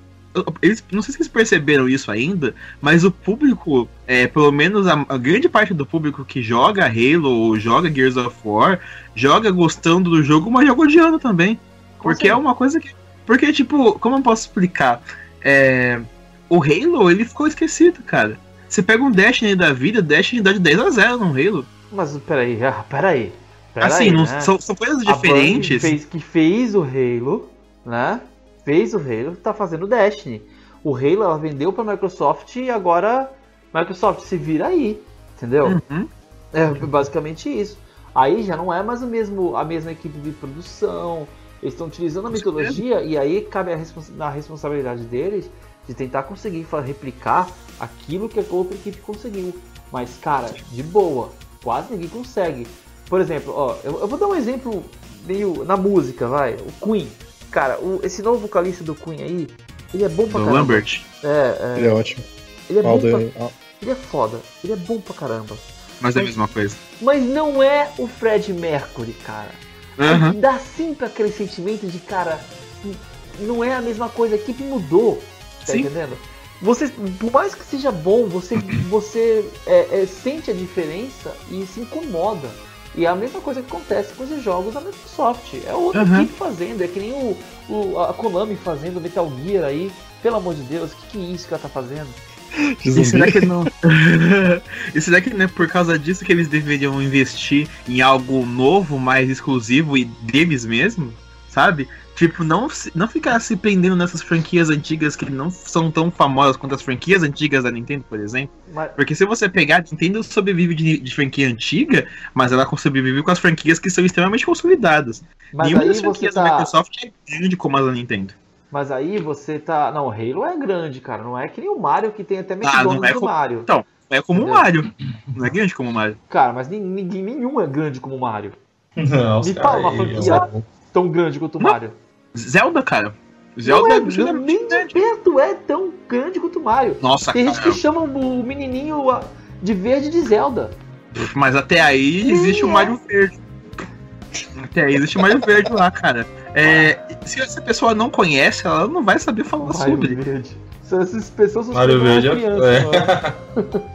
eles, não sei se vocês perceberam isso ainda, mas o público, é, pelo menos a, a grande parte do público que joga Halo ou joga Gears of War, joga gostando do jogo, mas joga odiando também. Porque é uma coisa que. Porque, tipo, como eu posso explicar? É, o Halo, ele ficou esquecido, cara. Você pega um Destiny da vida, Destiny dá de 10 a 0 no Halo. Mas peraí, ah, peraí. peraí assim, não- né? são, são coisas A diferentes. Fez, que fez o Halo, né? Fez o Halo, tá fazendo o Destiny. O Halo ela vendeu pra Microsoft e agora Microsoft se vira aí, entendeu? Uhum. É basicamente isso. Aí já não é mais o mesmo, a mesma equipe de produção. Eles estão utilizando a mitologia e aí cabe a, respons a responsabilidade deles de tentar conseguir replicar aquilo que a outra equipe conseguiu. Mas, cara, de boa, quase ninguém consegue. Por exemplo, ó, eu, eu vou dar um exemplo meio na música, vai. O Queen. Cara, o- esse novo vocalista do Queen aí, ele é bom pra Do caramba. Lambert. É, Ele é ótimo. ele é bom pra, ah, ele é foda, ele é bom pra caramba. Mas é a mesma coisa. Mas não é o Fred Mercury, cara. Uhum. Dá sempre aquele sentimento de, cara, não é a mesma coisa, a equipe mudou. Tá Sim. entendendo? Você, por mais que seja bom, você, <clears throat> você é, é, sente a diferença e se incomoda. E é a mesma coisa que acontece com os jogos da Microsoft. É outra Uhum. equipe fazendo, é que nem o, o- a Konami fazendo Metal Gear aí. Pelo amor de Deus, o que, que é isso que ela tá fazendo? E será que não. <laughs> e será que não é por causa disso que eles deveriam investir em algo novo, mais exclusivo e deles mesmo? Sabe? Tipo, não, não ficar se prendendo nessas franquias antigas que não são tão famosas quanto as franquias antigas da Nintendo, por exemplo. Mas, Porque se você pegar, a Nintendo sobrevive de, de franquia antiga, mas ela sobrevive com as franquias que são extremamente consolidadas. mas Nenhuma das franquias da tá. Microsoft é grande como a da Nintendo. Mas aí você tá. Não, o Halo é grande, cara. Não é que nem o Mario que tem até Ah, não McDonald's é do Mario. Então, é como o? Mario. Não é grande como o Mario. Cara, mas nin- ninguém nenhum é grande como o Mario. <laughs> Não, Me fala uma franquia tão grande quanto o Não. Mario. Zelda, cara. Não Zelda é, é não, absurdamente nem de grande. perto é tão grande quanto o Mario. Nossa, Tem gente cara. que chama o menininho de verde de Zelda. Mas até aí existe o é. Mario Verde. Até aí existe o Mario Verde lá, cara. É, se essa pessoa não conhece, ela não vai saber falar Mario sobre. verde. Essas essas pessoas são Mario Verde é- crianças, <laughs> é.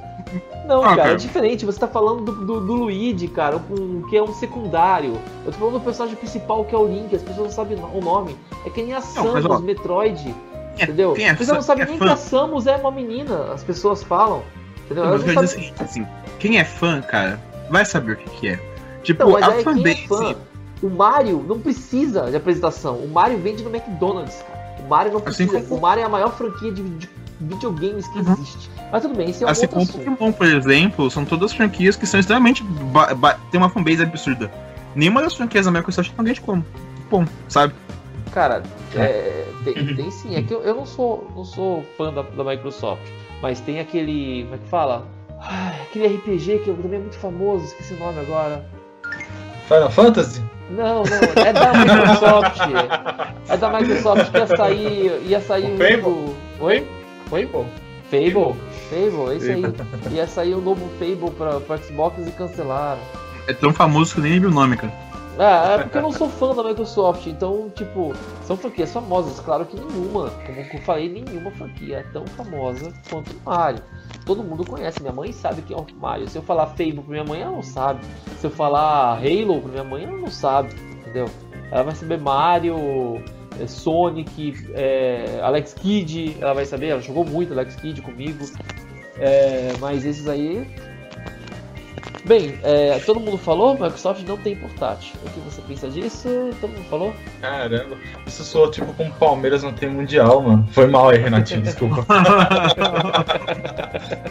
Não, Ah, cara, cara. é diferente. Você tá falando do, do, do Luigi, cara, um, que é um secundário. Eu tô falando do personagem principal, que é o Link. As pessoas não sabem o nome. É que nem a mas, Samus, ó, Metroid. é- entendeu? é As pessoas não sabem é nem fã? que a Samus é uma menina. As pessoas falam. Entendeu? Não, mas não eu sabem. seguinte, assim, quem é fã, cara, vai saber o que, que é. Tipo, Então, mas a é fanbase. fã? O Mario não precisa de apresentação. O Mario vende no McDonald's, cara. O Mario não Assim precisa. como- O Mario é a maior franquia de, de videogames que Uhum. existe. Mas tudo bem, esse é um Assim outro assunto. Pokémon, por exemplo, são todas franquias que são extremamente. tem uma fanbase absurda. Nenhuma das franquias da Microsoft é tão grande como. Bom, sabe? Cara, é, tem, tem sim. É que eu, eu não sou não sou fã da, da Microsoft, mas tem aquele. Como é que fala? Ai, aquele RPG que também é muito famoso, esqueci o nome agora. Final Fantasy? Não, não, é da <laughs> Microsoft. é da Microsoft que ia sair. Ia sair O um Oi? Foi bom. Fable? Fable, é isso aí. Ia sair um novo Fable pra, pra Xbox e cancelaram. É tão famoso que nem lembro o nome, cara. Ah, é porque eu não sou fã da Microsoft, então, tipo, são franquias famosas. Claro que nenhuma, como eu falei, nenhuma franquia é tão famosa quanto o Mario. Todo mundo conhece, minha mãe sabe quem é o Mario. Se eu falar Fable pra minha mãe, ela não sabe. Se eu falar Halo pra minha mãe, ela não sabe, entendeu? Ela vai saber Mario, Sonic, é, Alex Kidd, ela vai saber, ela jogou muito Alex Kidd comigo. É, mas esses aí. Bem, é, todo mundo falou, Microsoft não tem portátil. O que você pensa disso? Todo mundo falou? Caramba, isso soou tipo como o Palmeiras não tem mundial, mano. Foi mal aí, Renatinho, <laughs> desculpa.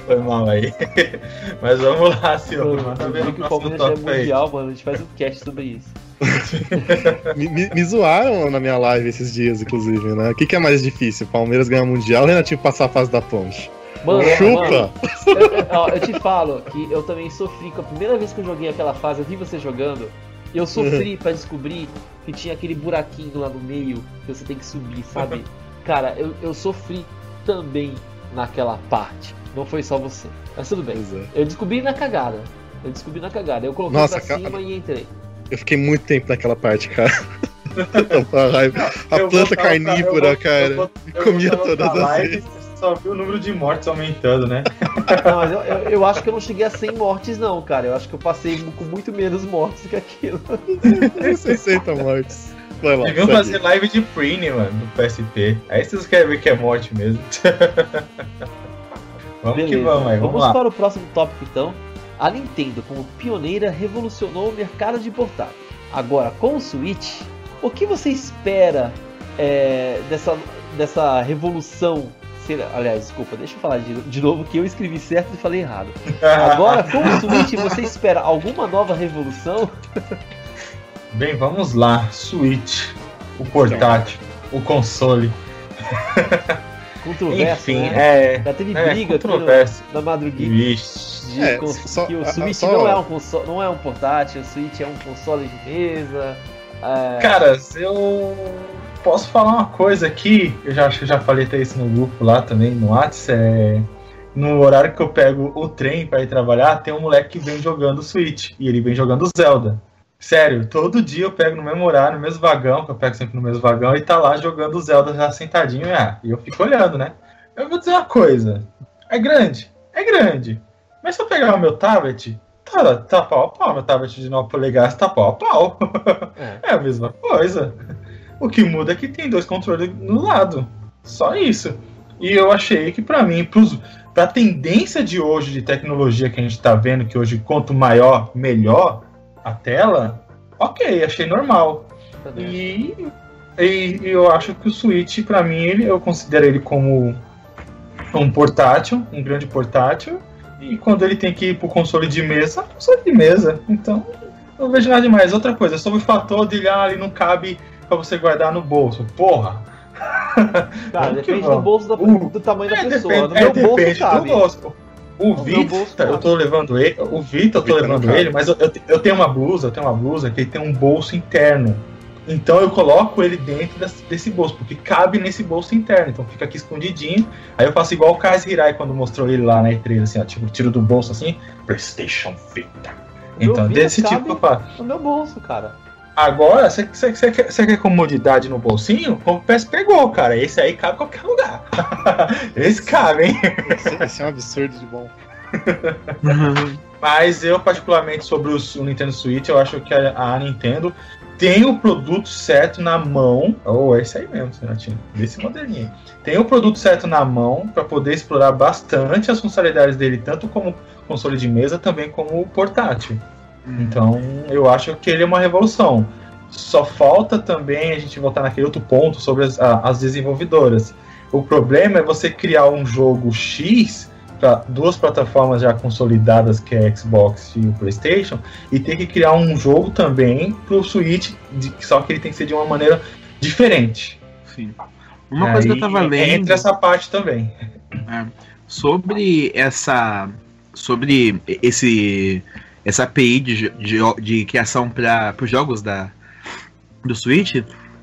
Foi mal aí. <laughs> Mas vamos lá, senhor. Manda ver Eu o vi que o Palmeiras já é tópico aí. mundial, mano. A gente faz um cast sobre isso. <laughs> Me, me- me zoaram na minha live esses dias, inclusive, né? O que, que é mais difícil? Palmeiras ganhar mundial ou Renatinho passar a fase da ponte? Mano, Chupa! mano, eu, eu- ó, eu te falo que eu também sofri. Com a primeira vez que eu joguei aquela fase, eu vi você jogando. Eu sofri pra descobrir que tinha aquele buraquinho lá no meio que você tem que subir, sabe? Cara, eu, eu sofri também naquela parte. Não foi só você. Mas tudo bem. É. Eu descobri na cagada. Eu descobri na cagada. Eu coloquei Nossa, pra cara. cima e entrei. Eu fiquei muito tempo naquela parte, cara. <laughs> a raiva. A Eu planta pra- carnívora, cara. eu vol- eu comia todas as vezes. Só vi o número de mortes aumentando, né? <laughs> Não, mas eu, eu, eu acho que eu não cheguei a 100 mortes, não, cara. Eu acho que eu passei com muito menos mortes que aquilo. 60 mortes. Vai lá. Fazer live de Prine, mano, do PSP. Aí vocês querem ver que é morte mesmo. <laughs> vamos que vamos aí, vamos lá. para o próximo tópico então. A Nintendo, como pioneira, revolucionou o mercado de portátil. Agora, com o Switch, o que você espera é, dessa, dessa revolução? Aliás, desculpa, deixa eu falar de, de novo que eu escrevi certo e falei errado. Agora, com o Switch, você espera alguma nova revolução? <laughs> Bem, vamos lá. Switch, o portátil, o console. <laughs> Controverso, Enfim, né? é. Já teve é briga aqui no, na Madruguinha. Vixe. de É, cons- só- que o Switch só- não, é um console, não é um portátil, o Switch é um console de mesa. é, Cara, eu posso falar uma coisa aqui, eu já acho que já falei até isso no grupo lá também, no WhatsApp, é... No horário que eu pego o trem pra ir trabalhar, tem um moleque que vem jogando Switch. E ele vem jogando Zelda. Sério, todo dia eu pego no mesmo horário, no mesmo vagão, que eu pego sempre no mesmo vagão, e tá lá jogando Zelda já sentadinho, ah, e eu fico olhando, né? Eu vou dizer uma coisa, é grande, é grande. Mas se eu pegar o meu tablet, tá, tá pau a pau. Meu tablet de 9 polegadas tá pau a pau. <laughs> É. é a mesma coisa. O que muda é que tem dois controles no lado. Só isso. E eu achei que para mim, para a tendência de hoje de tecnologia que a gente está vendo, que hoje quanto maior, melhor a tela, ok, achei normal. E, e, e, eu acho que o Switch, para mim, ele, eu considero ele como um portátil, um grande portátil. E quando ele tem que ir pro console de mesa, console de mesa. Então, não vejo nada demais. Outra coisa, sobre o fator de ah, ele não cabe para você guardar no bolso. Porra, <laughs> Cara, depende do bolso da, o, do tamanho é, da pessoa. Depende, no é, meu bolso cabe. Do bolso. O Vita, eu tô levando ele. O Vita, eu tô levando ele, mas eu, eu, eu, tenho uma blusa, eu tenho uma blusa que tem um bolso interno. Então eu coloco ele dentro desse, desse, bolso, porque cabe nesse bolso interno. Então fica aqui escondidinho. Aí eu faço igual o Kaz Hirai quando mostrou ele lá na E3, assim, ó, tipo, tiro do bolso assim, PlayStation Vita. Então, desse tipo eu faço. No meu bolso, cara. Agora, você quer, quer comodidade no bolsinho? O PS pegou, cara. Esse aí cabe em qualquer lugar. <laughs> Esse cabe, hein? Esse, esse é um absurdo de bom. Mas eu, particularmente, sobre o Nintendo Switch, eu acho que a, a Nintendo tem o produto certo na mão. Oh, é isso aí mesmo, Renatinho. Desse modelinho. Tem o produto certo na mão para poder explorar bastante as funcionalidades dele, tanto como console de mesa, também como portátil. Então, eu acho que ele é uma revolução. Só falta também a gente voltar naquele outro ponto sobre as, as desenvolvedoras. O problema é você criar um jogo X para duas plataformas já consolidadas, que é Xbox e o PlayStation, e ter que criar um jogo também para o Switch, de, só que ele tem que ser de uma maneira diferente. Sim. Uma coisa que eu tava lendo. Entre essa parte também. É, sobre essa. Sobre esse essa API de, de, de criação para os jogos da, do Switch,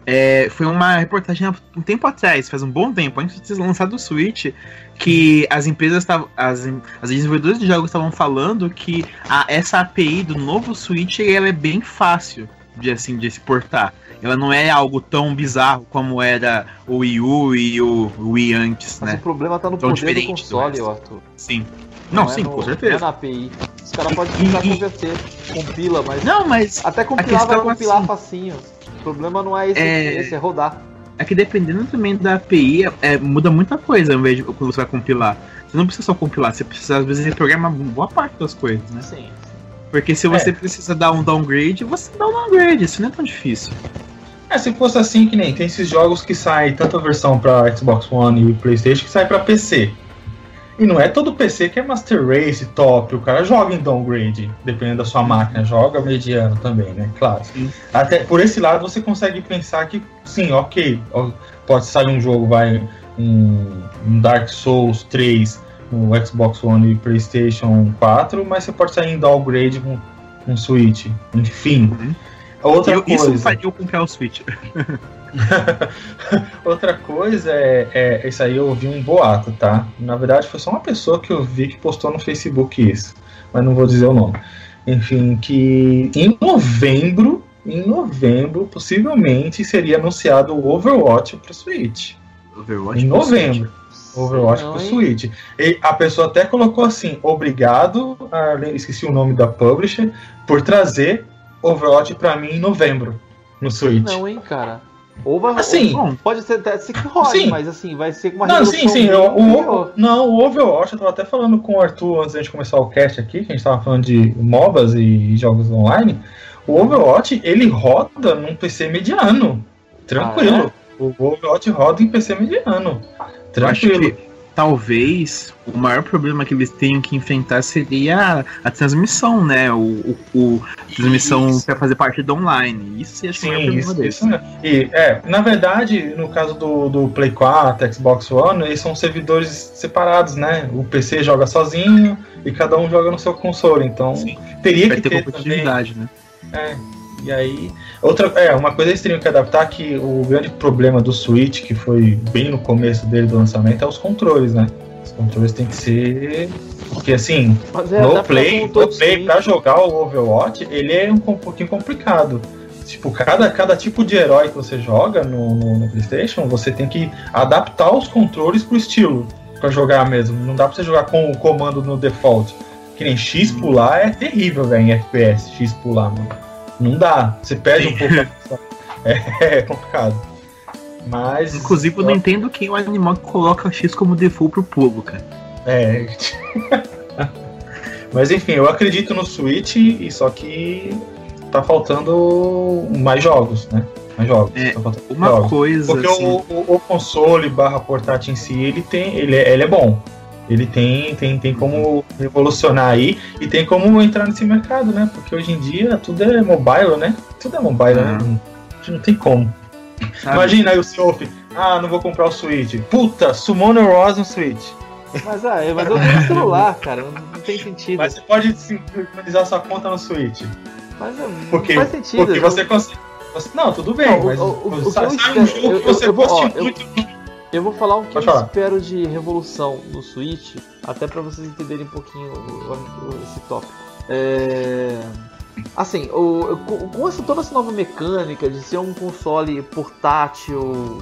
é, foi uma reportagem há um tempo atrás, faz um bom tempo, antes de ser lançado o Switch, que as empresas estavam. As, as desenvolvedoras de jogos estavam falando que a, essa API do novo Switch ela é bem fácil de assim de exportar. Ela não é algo tão bizarro como era o Wii U e o Wii antes, Mas né? o problema tá no tão poder do console, do Arthur. Sim. Não, não é sim, no, com certeza. Não é na API. Os caras podem tentar converter, compila, mas. Não, mas. Até compilar vai compilar assim, facinho. O problema não é esse, é... esse, é rodar. É que dependendo também da API, é, muda muita coisa ao invés de quando você vai compilar. Você não precisa só compilar, você precisa às vezes reprogramar boa parte das coisas, né? Sim. Porque se você é. precisa dar um downgrade, você dá um downgrade, isso não é tão difícil. É, se fosse assim que nem tem esses jogos que saem tanto a versão para Xbox One e PlayStation que sai para PC. E não é todo PC que é Master Race top, o cara joga em downgrade, dependendo da sua máquina, joga mediano também, né? Claro. Sim. Até por esse lado você consegue pensar que sim, ok, pode sair um jogo, vai um, um Dark Souls 3 no Xbox One e PlayStation 4, mas você pode sair em downgrade com um Switch. Enfim. Uhum. Outra eu, coisa. Isso faria eu comprar o Switch. <laughs> Outra coisa é, é. Isso aí eu ouvi um boato, tá? Na verdade, foi só uma pessoa que eu vi que postou no Facebook isso. Mas não vou dizer o nome. Enfim, que em novembro. Em novembro, possivelmente, seria anunciado o Overwatch para Switch. Overwatch em novembro. Overwatch para Switch. E a pessoa até colocou assim: obrigado, a, esqueci o nome da publisher, por trazer Overwatch para mim em novembro no Switch. Não, hein, cara. Ou vai, assim, ou, pode ser até que role, mas assim, vai ser uma Não, sim, sim. O, o, não, o Overwatch, eu tava até falando com o Arthur antes da gente começar o cast aqui, que a gente tava falando de MOBAs e jogos online. O Overwatch, ele roda num PC mediano. Tranquilo. Ah, é? O Overwatch roda em PC mediano. Tranquilo talvez o maior problema que eles tenham que enfrentar seria a, transmissão, né? O, o, o transmissão para fazer parte do online. Isso acho que é o maior problema isso. Isso, e, é, na verdade, no caso do, do Play 4, Xbox One, eles são servidores separados, né? O PC joga sozinho e cada um joga no seu console. Então Sim. teria que ter, ter também. Né? É, e aí, outra, é, uma coisa que eles teriam que adaptar que o grande problema do Switch, que foi bem no começo dele do lançamento, é os controles, né? Os controles têm que ser porque assim, é, no play, no play para jogar o Overwatch, ele é um, um pouquinho complicado. Tipo, cada, cada tipo de herói que você joga no, no, no PlayStation, você tem que adaptar os controles pro estilo para jogar mesmo. Não dá para você jogar com o comando no default. Que nem X pular é terrível, velho, em FPS, X pular, mano. Não dá. Você perde um pouco. <laughs> é, é complicado. Mas. Inclusive, eu não entendo quem é o animal que coloca X como default pro pulo, cara. É. <laughs> Mas enfim, eu acredito no Switch, e só que tá faltando mais jogos, né? Mais jogos. É, tá uma jogos. coisa. Porque assim, o, o, o console barra portátil em si, ele tem. Ele é, ele é bom. Ele tem, tem, tem como revolucionar aí e tem como entrar nesse mercado, né? Porque hoje em dia tudo é mobile, né? Tudo é mobile, né? Uhum. Não, não tem como. sabe? Imagina aí o Sof, ah, não vou comprar o Switch. Puta, Summoner Wars no Switch. Mas, ah, mas eu tenho celular, cara, não, tem sentido. Mas você pode sincronizar sua conta no Switch. Mas é, Porque, não faz sentido. porque você consegue. Não, tudo bem, Não, o- mas o- o- o sabe, eu sabe um jogo eu- que você eu goste ó, muito. Eu vou falar o que Pode eu falar. espero de revolução no Switch, até pra vocês entenderem um pouquinho esse tópico. É... Assim, o, com, essa, toda essa nova mecânica de ser um console portátil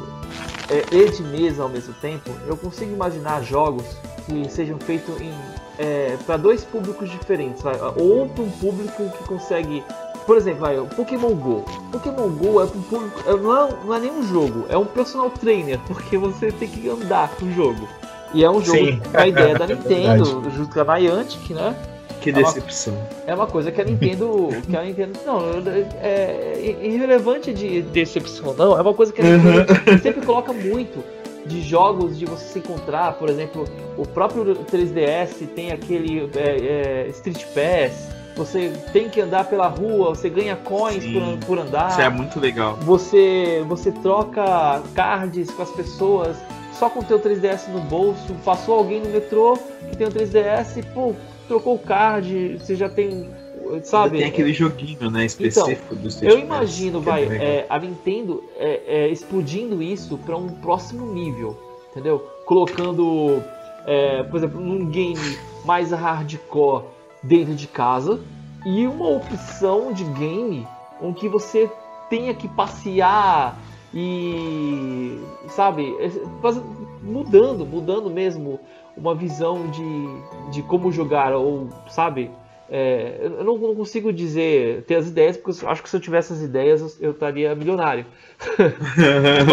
é, e de mesa ao mesmo tempo, eu consigo imaginar jogos que sejam feitos em para dois públicos diferentes. Ou para um público que consegue por exemplo, vai, o Pokémon GO. Pokémon GO é um é- Não é, não é nem um jogo, é um personal trainer, <laughs> porque você tem que andar com o jogo. E é um jogo Sim. com a ideia da É <laughs> Nintendo, junto com a Niantic, né? Que É uma- decepção. É uma coisa que a Nintendo. <laughs> que a Nintendo. Não, é irrelevante de decepção, não. É uma coisa que a Nintendo sempre coloca muito de jogos de você se encontrar. Por exemplo, o próprio 3DS tem aquele é, é, Street Pass. Você tem que andar pela rua, você ganha coins Sim. por, por andar. Isso é muito legal. Você, você troca cards com as pessoas só com o teu 3DS no bolso. Passou alguém no metrô que tem o 3DS e, pô, trocou o card, você já tem. Sabe? Tem aquele joguinho, né, específico do Street Eu Pass, imagino, é vai, é, a Nintendo é, é, explodindo isso para um próximo nível, entendeu? Colocando, é, por exemplo, num game mais hardcore dentro de casa e uma opção de game em que você tenha que passear e, sabe, mudando, mudando mesmo uma visão de, de como jogar ou, sabe, é, eu não, não consigo dizer, ter as ideias, porque eu acho que se eu tivesse as ideias eu- estaria milionário. <laughs>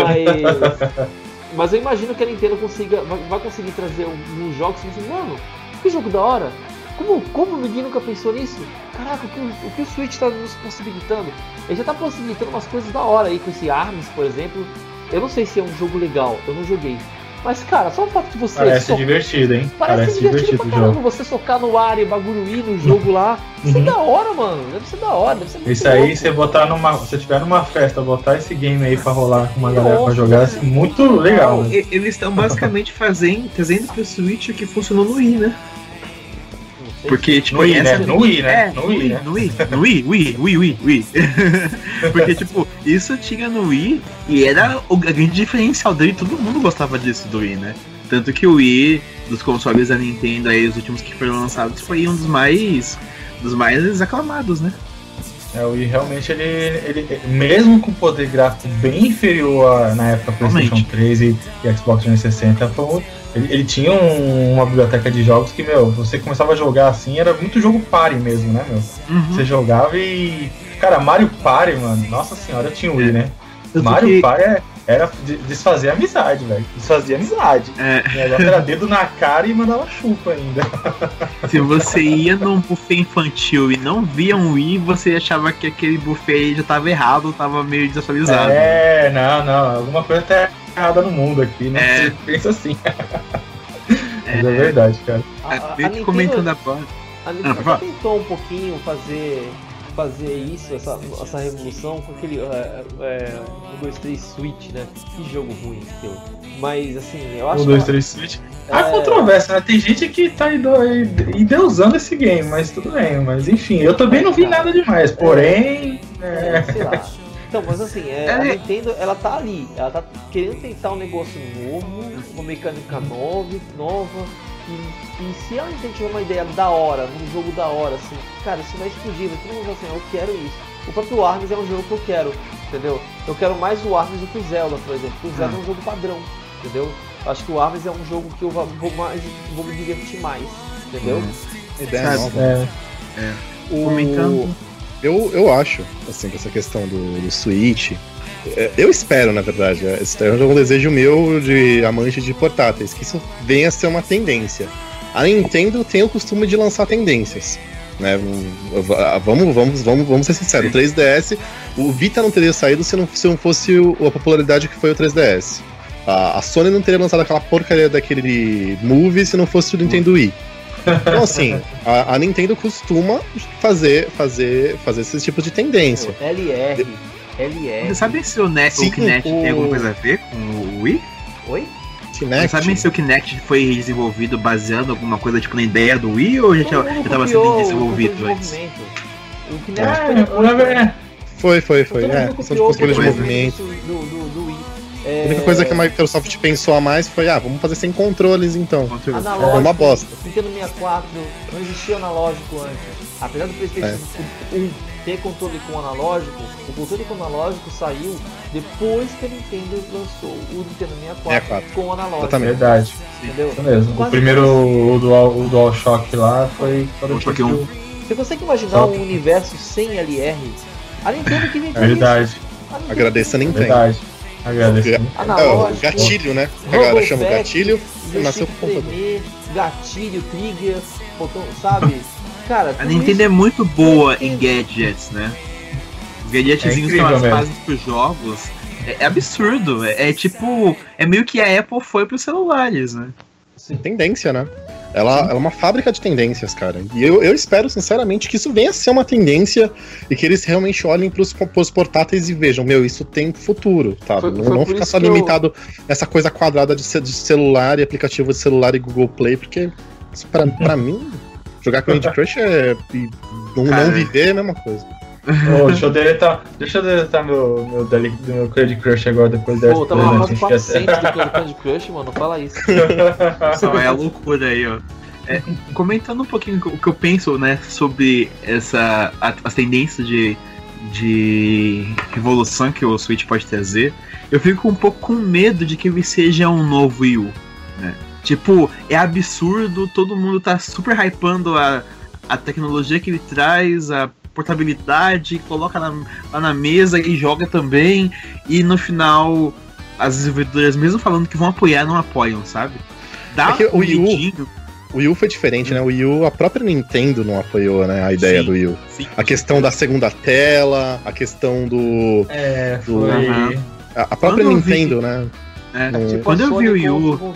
mas, mas eu imagino que a Nintendo consiga, vai, vai conseguir trazer um- uns jogos assim, mano, que jogo da hora! Como, como ninguém nunca pensou nisso? Caraca, o que, o- o que o Switch está nos possibilitando? Ele já está possibilitando umas coisas da hora aí com esse ARMS, por exemplo. Eu não sei se é um jogo legal, eu não joguei. Mas, cara, só o fato de você Parece so- divertido, hein? Parece, Parece divertido, divertido pra caramba você socar no ar e bagulho ir no jogo lá. <laughs> Isso é Uhum. da hora, mano. Deve ser da hora, deve ser muito Isso aí, louco. você botar numa. Se tiver numa festa, botar esse game aí pra rolar com uma galera pra jogar, assim, muito legal. Né? e- Eles estão basicamente fazendo, trazendo pro Switch o que funcionou no Wii, né? Porque, tipo, Wii, né? essa- No Wii, né? É, no Wii, né? no Wii, no Wii, Wii, Wii, Wii, Wii. Porque, tipo, isso tinha no Wii e era o grande diferencial dele, todo mundo gostava disso do Wii, né? Tanto que o Wii, dos consoles da Nintendo aí, os últimos que foram lançados, foi um dos mais, dos mais aclamados, né? É, o Wii realmente ele, ele. Mesmo com poder gráfico bem inferior a, na época PlayStation Realmente. 3 e, e Xbox 360, foi ele, ele tinha um- uma biblioteca de jogos que, meu, você começava a jogar assim, era muito jogo party mesmo, né, meu? Uhum. Você jogava e. Cara, Mario Party, mano, nossa senhora, tinha o Wii, né? Mario que- Party é- era de- desfazer amizade, velho. Desfazia amizade. É, O negócio era dedo na cara e mandava chupa ainda. se você ia num buffet infantil e não via um Wii, você achava que aquele buffet aí já tava errado, tava meio desatualizado. É, não, não. Alguma coisa tá errada no mundo aqui, né? É. Você <laughs> pensa assim. Mas é verdade, cara. A, a, a Nintendo, comentando agora. a Ah, Nintendo pode falar. tentou um pouquinho fazer, fazer isso, essa, essa revolução com aquele é, é, 1, 2, 3 Switch, né? Que jogo ruim deu. Mas assim, eu acho Um, dois, que. três, switch. Há É. controvérsia, né? Tem gente que tá ideusando esse game, mas tudo bem. Mas enfim, eu também não vi nada demais. Porém. É, É. sei lá. Então, mas assim, é, a É. Nintendo, ela tá ali, ela tá querendo tentar um negócio novo, uma mecânica nova, nova. E, e se a Nintendo tiver uma ideia da hora, num jogo da hora, assim, cara, isso vai explodir, vai todo mundo vai assim, eu quero isso. O próprio Arms é um jogo que eu quero, entendeu? Eu quero mais o Arms do que o Zelda, por exemplo. porque O Zelda é um jogo padrão, entendeu? Acho que o Arms é um jogo que eu vou, mais, vou me divertir mais, entendeu? Ideia Sabe? nova. É, O... Comentando. Eu, eu acho, assim, que essa questão do, do Switch. É, Eu espero, na verdade, é, esse é um desejo meu de amante de portáteis, que isso venha a ser uma tendência. A Nintendo tem o costume de lançar tendências. Né? Vamos, vamos, vamos, vamos ser sinceros. O 3DS, o Vita não teria saído se não, se não fosse o- a popularidade que foi o 3DS. A, a Sony não teria lançado aquela porcaria daquele Move se não fosse o Nintendo Wii. Então, assim, a, a Nintendo costuma fazer, fazer, fazer esse tipo de tendência. LR. LR. Você sabe se o, Net, Sim, o Kinect o- tem alguma coisa a ver com o Wii? Oi? Você Kinect. sabem se o Kinect foi desenvolvido baseando alguma coisa tipo na ideia do Wii ou já, já tava sendo desenvolvido antes? O Kinect É, foi na Foi, foi, foi. todo É, mundo questão de controle de movimento. do, do, do Wii. A É, única coisa que a Microsoft pensou a mais foi, ah, vamos fazer sem controles então. Analógico, É uma bosta. Nintendo 64, não existia analógico antes. Apesar do PlayStation 1 ter controle com analógico, o controle com analógico saiu depois que a Nintendo lançou o Nintendo 64, 64. com analógico. Exatamente. verdade. Entendeu? Isso mesmo. O Quase primeiro, o Dual, o DualShock lá foi quando DualShock tive um. o- Você consegue imaginar um universo sem LR? A Nintendo que inventou É verdade, isso. A Nintendo Agradeça a Nintendo. verdade. Agradeço. É, Analógico. o gatilho, né? A galera chama o gatilho, nasceu com o computador. tremer, gatilho, trigger, botão, sabe? Cara, A Nintendo isso- é muito boa em gadgets, né? Os gadgetzinhos É que elas fazem pros jogos é, é absurdo. É, é tipo. É meio que a Apple foi pros celulares, né? tendência, né? Ela, ela é uma fábrica de tendências, cara. E eu, eu espero, sinceramente, que isso venha a ser uma tendência e que eles realmente olhem pros, pros portáteis e vejam, meu, isso tem futuro, tá? Foi- não foi não ficar só que eu- limitado nessa coisa quadrada de, de celular e aplicativo de celular e Google Play, porque pra <laughs> mim, jogar Candy <laughs> Crush é. não, não viver é a mesma coisa. Ô, deixa eu deletar, deixa eu deletar meu, meu, dele- meu Candy Crush agora depois dessa. Pô, tava né, fase gente? 400 do Candy Crush, mano, fala isso. <laughs> Só é a loucura aí, ó. É, comentando um pouquinho o que eu penso, né, sobre essa a- as tendências de, de revolução que o Switch pode trazer, eu fico um pouco com medo de que ele seja um novo Wii U, né? Tipo, é absurdo, todo mundo tá super hypando a, a tecnologia que ele traz, a portabilidade, coloca na- lá na mesa e joga também, e no final as desenvolvedoras, mesmo falando que vão apoiar, não apoiam, sabe? Dá É que o um Wii U- medinho, O Wii U foi diferente, né? O Wii U, a própria Nintendo não apoiou, né? A ideia Sim. do Wii U. sim, A questão da segunda tela, a questão do. É, foi. Aham. A, a própria Quando eu vi- Nintendo, né? É, Não- Tipo Quando eu vi o Wii U-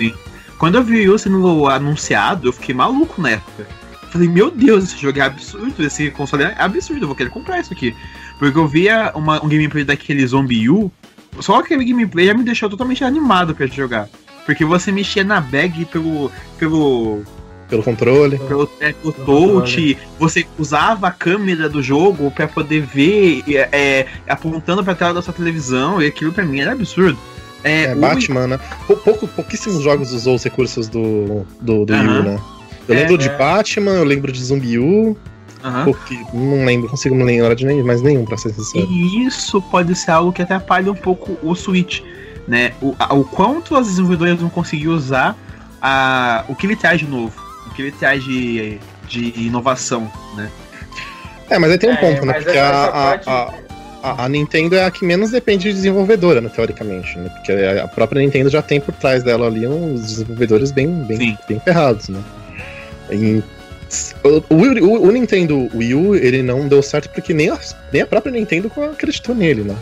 Vita. Quando eu vi o Wii U sendo anunciado, eu fiquei maluco na época. Falei, meu Deus, esse jogo é absurdo, esse console é absurdo, eu vou querer comprar isso aqui. Porque eu via uma, um gameplay daquele Zombie U, só aquele gameplay já me deixou totalmente animado pra jogar. Porque você mexia na bag pelo. pelo. Pelo controle. pelo, é, pelo Pelo touch, você usava a câmera do jogo pra poder ver é, é, apontando pra tela da sua televisão, e aquilo pra mim era absurdo. É, É, o- Batman, né? Pou- pouco, pouquíssimos jogos usou os recursos do, do, do Wii U, Aham. né? Eu É, lembro de é. Batman, eu lembro de Zombie U, Aham. pouqui- não lembro, consigo me lembrar de nem, mais nenhum, pra ser sincero. E isso pode ser algo que atrapalha um pouco o Switch, né? O, a- o quanto as desenvolvedoras vão conseguir usar a, o que ele traz de novo, o que ele traz de, de inovação, né? É, mas aí tem um É, ponto, né? Porque a, parte- a, a- a Nintendo é a que menos depende de desenvolvedora, né, teoricamente, né? Porque a própria Nintendo já tem por trás dela ali uns desenvolvedores bem, bem, Sim. bem ferrados, né? Em- o, o- o- Nintendo Wii U, ele não deu certo porque nem a, nem a própria Nintendo acreditou nele, né?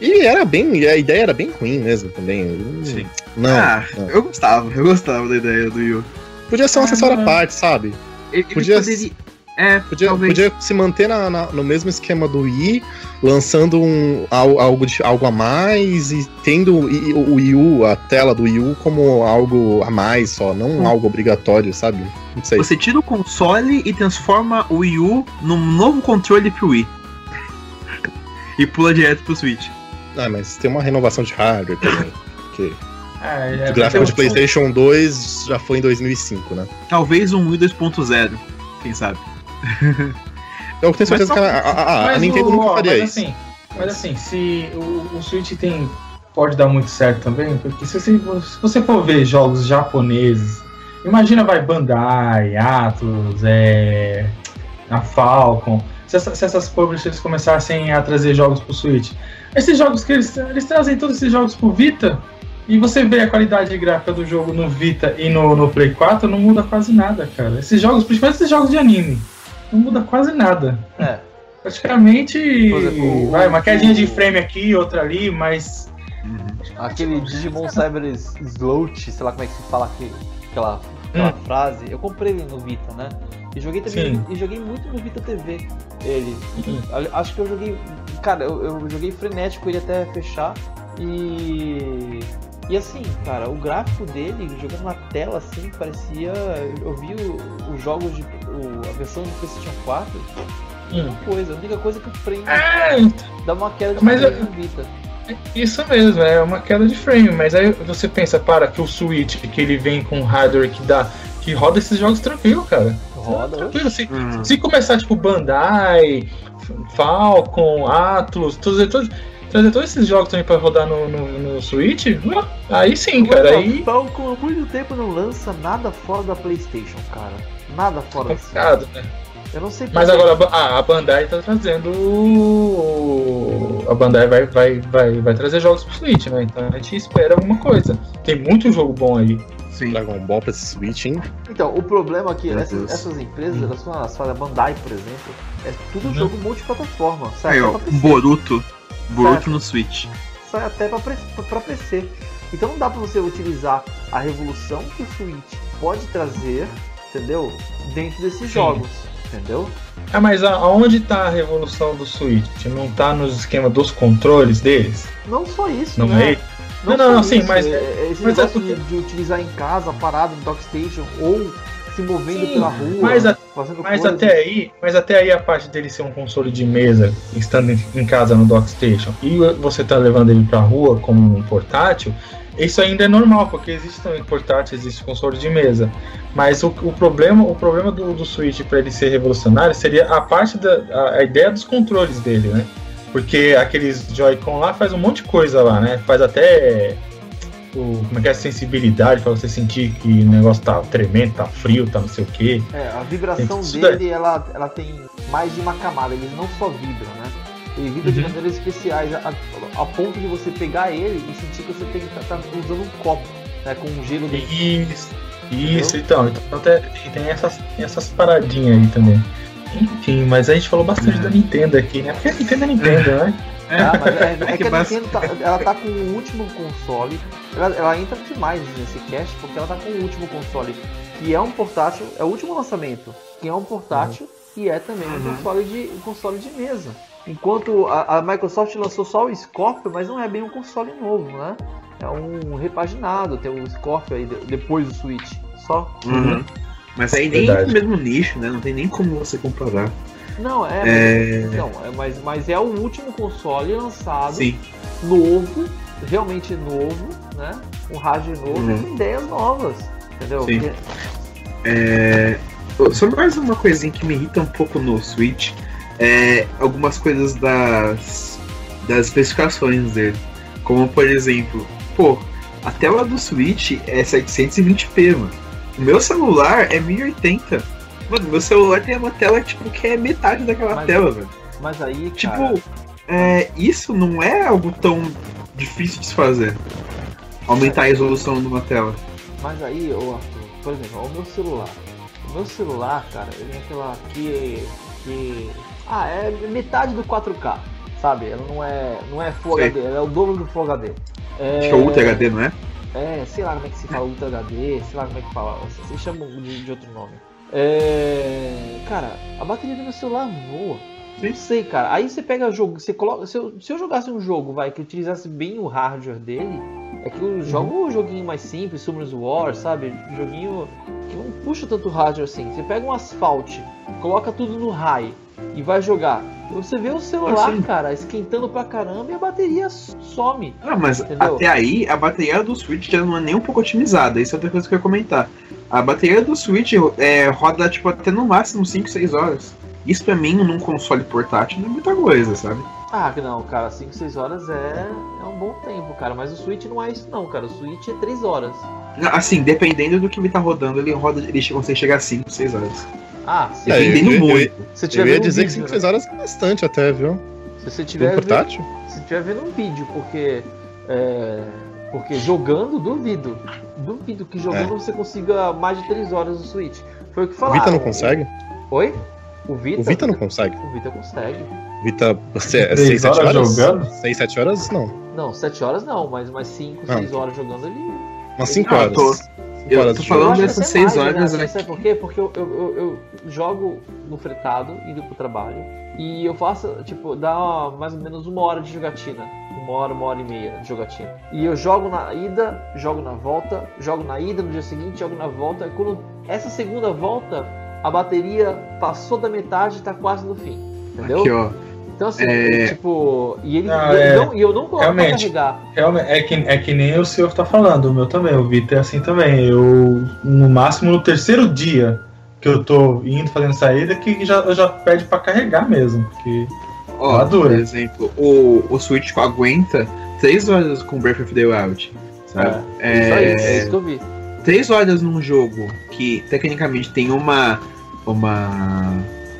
E era bem. A ideia era bem ruim mesmo também. Sim. Não. ah, não. eu gostava, eu gostava da ideia do Yu. Podia ser um Ah, acessório à não. parte, sabe? Ele, ele Podia- poderia. É, Podia, talvez. podia se manter na- na- no mesmo esquema do Wii, lançando um, al- algo, de- algo a mais e tendo o Wii U, a tela do Wii U, como algo a mais só, não Hum. algo obrigatório, sabe? Não sei. Você tira o console e transforma o Wii U num novo controle pro Wii. <laughs> e pula direto pro Switch. Ah, mas tem uma renovação de hardware também. Ah, é, o gráfico mas de PlayStation 2 já foi em 2005, né? Talvez um Wii 2.0, quem sabe. <laughs> Eu tenho certeza que a, a- a- a Nintendo o- nunca ó, faria mas isso. Assim, mas assim, se o, o Switch tem. Pode dar muito certo também, porque se você, se você for ver jogos japoneses Imagina, vai Bandai, Atlas, é, a Falcon. Se, essa, se essas publishers começassem a trazer jogos pro Switch. Esses jogos que eles, eles trazem todos esses jogos pro Vita. E você vê a qualidade gráfica do jogo no Vita e no, no Play 4, não muda quase nada, cara. Esses jogos, principalmente esses jogos de anime, não muda quase nada. É. Praticamente. exemplo, vai, uma quedinha de frame aqui, outra ali, mas. Aquele Digimon Cyber Sloat, sei lá como é que se fala aqui, aquela, aquela Hum. frase, eu comprei ele no Vita, né? E joguei também, Sim. e joguei muito no Vita TV ele. Hum. A- Acho que eu joguei. Cara, eu, eu joguei frenético ele até fechar. E. E assim, cara, o gráfico dele, jogando na tela assim, parecia. Eu vi o- os jogos de. o- a versão do PlayStation 4, Hum. coisa. A única coisa que o frame É, dá uma queda de Mas frame eu- Vita. Isso mesmo, é uma queda de frame, mas aí você pensa, para, que o Switch, que ele vem com hardware que dá. que roda esses jogos tranquilo, cara. Roda, Tranquilo, se, Hum. se começar tipo Bandai, Falcon, Atlus, todos, todos, trazer todos esses jogos também pra rodar no, no, no Switch, ué, aí sim, cara, aí Falcon há muito tempo não lança nada fora da PlayStation, cara. Nada fora assim. complicado, né? Eu não sei Mas agora a ah, a Bandai tá trazendo. o- A Bandai vai, vai, vai, vai trazer jogos pro Switch, né? Então a gente espera alguma coisa. Tem muito jogo bom aí. Sim. Dragon Ball pra esse Switch, hein? Então, o problema é que Meu essas, essas empresas, elas fazem a Bandai, por exemplo, é tudo Uhum. jogo multiplataforma. Aí, ó. Boruto. Boruto no Switch. Sai até pra, pra PC. Então não dá pra você utilizar a revolução que o Switch pode trazer, entendeu? Dentro desses jogos, entendeu? Ah, mas a- aonde tá a revolução do Switch? Não tá nos esquemas dos controles deles? Não só isso, Não né? é? Não, não, não, sim, isso, mas- é- é esse mas é negócio porque- de, de utilizar em casa, parado no Dockstation, ou se movendo Sim, pela rua, mas a- Mas coisas. até aí, mas até aí a parte dele ser um console de mesa, estando em, casa no Dockstation, e você tá levando ele pra rua como um portátil, isso ainda é normal, porque existe também portátil, existe console de mesa. Mas o, o problema, o problema do, do Switch para ele ser revolucionário seria a parte da a, a ideia dos controles dele, né? Porque aqueles Joy-Con lá faz um monte de coisa lá, né? Faz até como é que é a sensibilidade para você sentir que o negócio tá tremendo, tá frio, tá não sei o quê. É, a vibração dele, ela, ela tem mais de uma camada, ele não só vibra, né? Ele vibra de Uhum. maneiras especiais, a, a- ponto de você pegar ele e sentir que você tem, tá, tá usando um copo, né? Com um gelo dentro. Isso, isso, então. Então tem, tem essas, tem essas paradinhas aí também. Enfim, mas a gente falou bastante É. da Nintendo aqui, né? Porque a Nintendo é Nintendo, né? Ah, mas é, <laughs> é É que que a Nintendo tá, ela tá com o último console. Ela, ela entra demais nesse cast porque ela tá com o último console, que é um portátil, é o último lançamento, que é um portátil e é também um Uhum. console de um console de mesa. Enquanto a, a Microsoft lançou só o Scorpio, mas não é bem um console novo, né? É um repaginado, tem o Scorpio aí de- depois do Switch. Só. Uhum. Mas aí nem Verdade. no mesmo nicho, né? Não tem nem como você comparar. Não, é. É. Não, é mas, mas é o último console lançado Sim. novo, realmente novo, né? Um hardware novo Uhum. e com ideias novas, entendeu? Sim. Porque- É... Só mais uma coisinha que me irrita um pouco no Switch é algumas coisas das, das especificações dele. Como por exemplo, pô, a tela do Switch é 720p, mano. O meu celular é 1080. Mano, meu celular tem uma tela tipo, que é metade daquela Mas- tela, velho. Mas aí, cara, Tipo, é, isso não é algo tão difícil de se fazer. Aumentar a resolução de uma tela. mas aí, ô Arthur, por exemplo, o meu celular. O meu celular, cara, ele é aquela que. que. Ah, é metade do 4K, sabe? Ela não é. não é Full Sei. HD, ela é o dobro do Full HD. É, Acho que é o Ultra HD, não é? É, sei lá como é que se fala Ultra HD, sei lá como é que fala, vocês chamam de, de outro nome. É. Cara, a bateria do meu celular voa. Sim. Não sei, cara. Aí você pega o jogo, você coloca. Se eu, se eu jogasse um jogo, vai, que utilizasse bem o hardware dele, é que eu jogo um joguinho mais simples, Summer's War, sabe? Joguinho que não puxa tanto hardware assim. Você pega um asfalto, coloca tudo no high e vai jogar. Você vê o celular, Assim. cara, esquentando pra caramba e a bateria some. Ah, mas Entendeu? até aí a bateria do Switch já não é nem um pouco otimizada. Isso é outra coisa que eu ia comentar. A bateria do Switch é, roda tipo até no máximo 5, 6 horas. Isso pra mim, num console portátil, não é muita coisa, sabe? Ah, não, cara, 5, 6 horas é, é um bom tempo, cara. Mas o Switch não é isso não, cara. O Switch é 3 horas. Assim, dependendo do que ele tá rodando, ele roda, ele consegue chegar a 5, 6 horas. Ah, se É, Dependendo eu- eu- muito. você Eu tiver ia vendo um dizer que vídeo, 5, 6 horas é bastante até, viu? Se você tiver vendo, portátil? se tiver vendo um vídeo, porque é, porque jogando duvido, duvido que jogando você consiga mais de 3 horas no Switch. Foi o que O falaram. Vita não consegue? Oi? O Vita? O Vita não consegue. O Vita consegue. Vita, você é Três 6, 7 horas horas? jogando? 6, 7 horas não. Não, 7 horas não, mas mais 5, Ah. 6 horas jogando ali. Umas 5 Ah, horas. tô- 5 eu horas tô falando dessas até seis mais, horas né? aqui. Sabe por quê? Porque eu, eu, eu, eu jogo no fretado, indo pro trabalho, e eu faço, tipo, dá mais ou menos uma hora de jogatina. Uma hora, uma hora e meia de jogatina. E eu jogo na ida, jogo na volta, jogo na ida no dia seguinte, jogo na volta. E quando essa segunda volta, a bateria passou da metade e tá quase no fim. Entendeu? Aqui, ó. Então assim, É. tipo. E ele Ah, e eu é. não, e eu não coloco pra carregar. Realmente, é que, é que nem o senhor tá falando, o meu também, o Vitor é assim também. Eu, no máximo, no terceiro dia que eu tô indo fazendo saída, que já, já pede pra carregar mesmo. Porque Ó, Madura. por exemplo, o, o Switch aguenta 3 horas com Breath of the Wild. Sabe? Isso aí, é É, isso que eu vi. 3 horas num jogo que tecnicamente tem uma, uma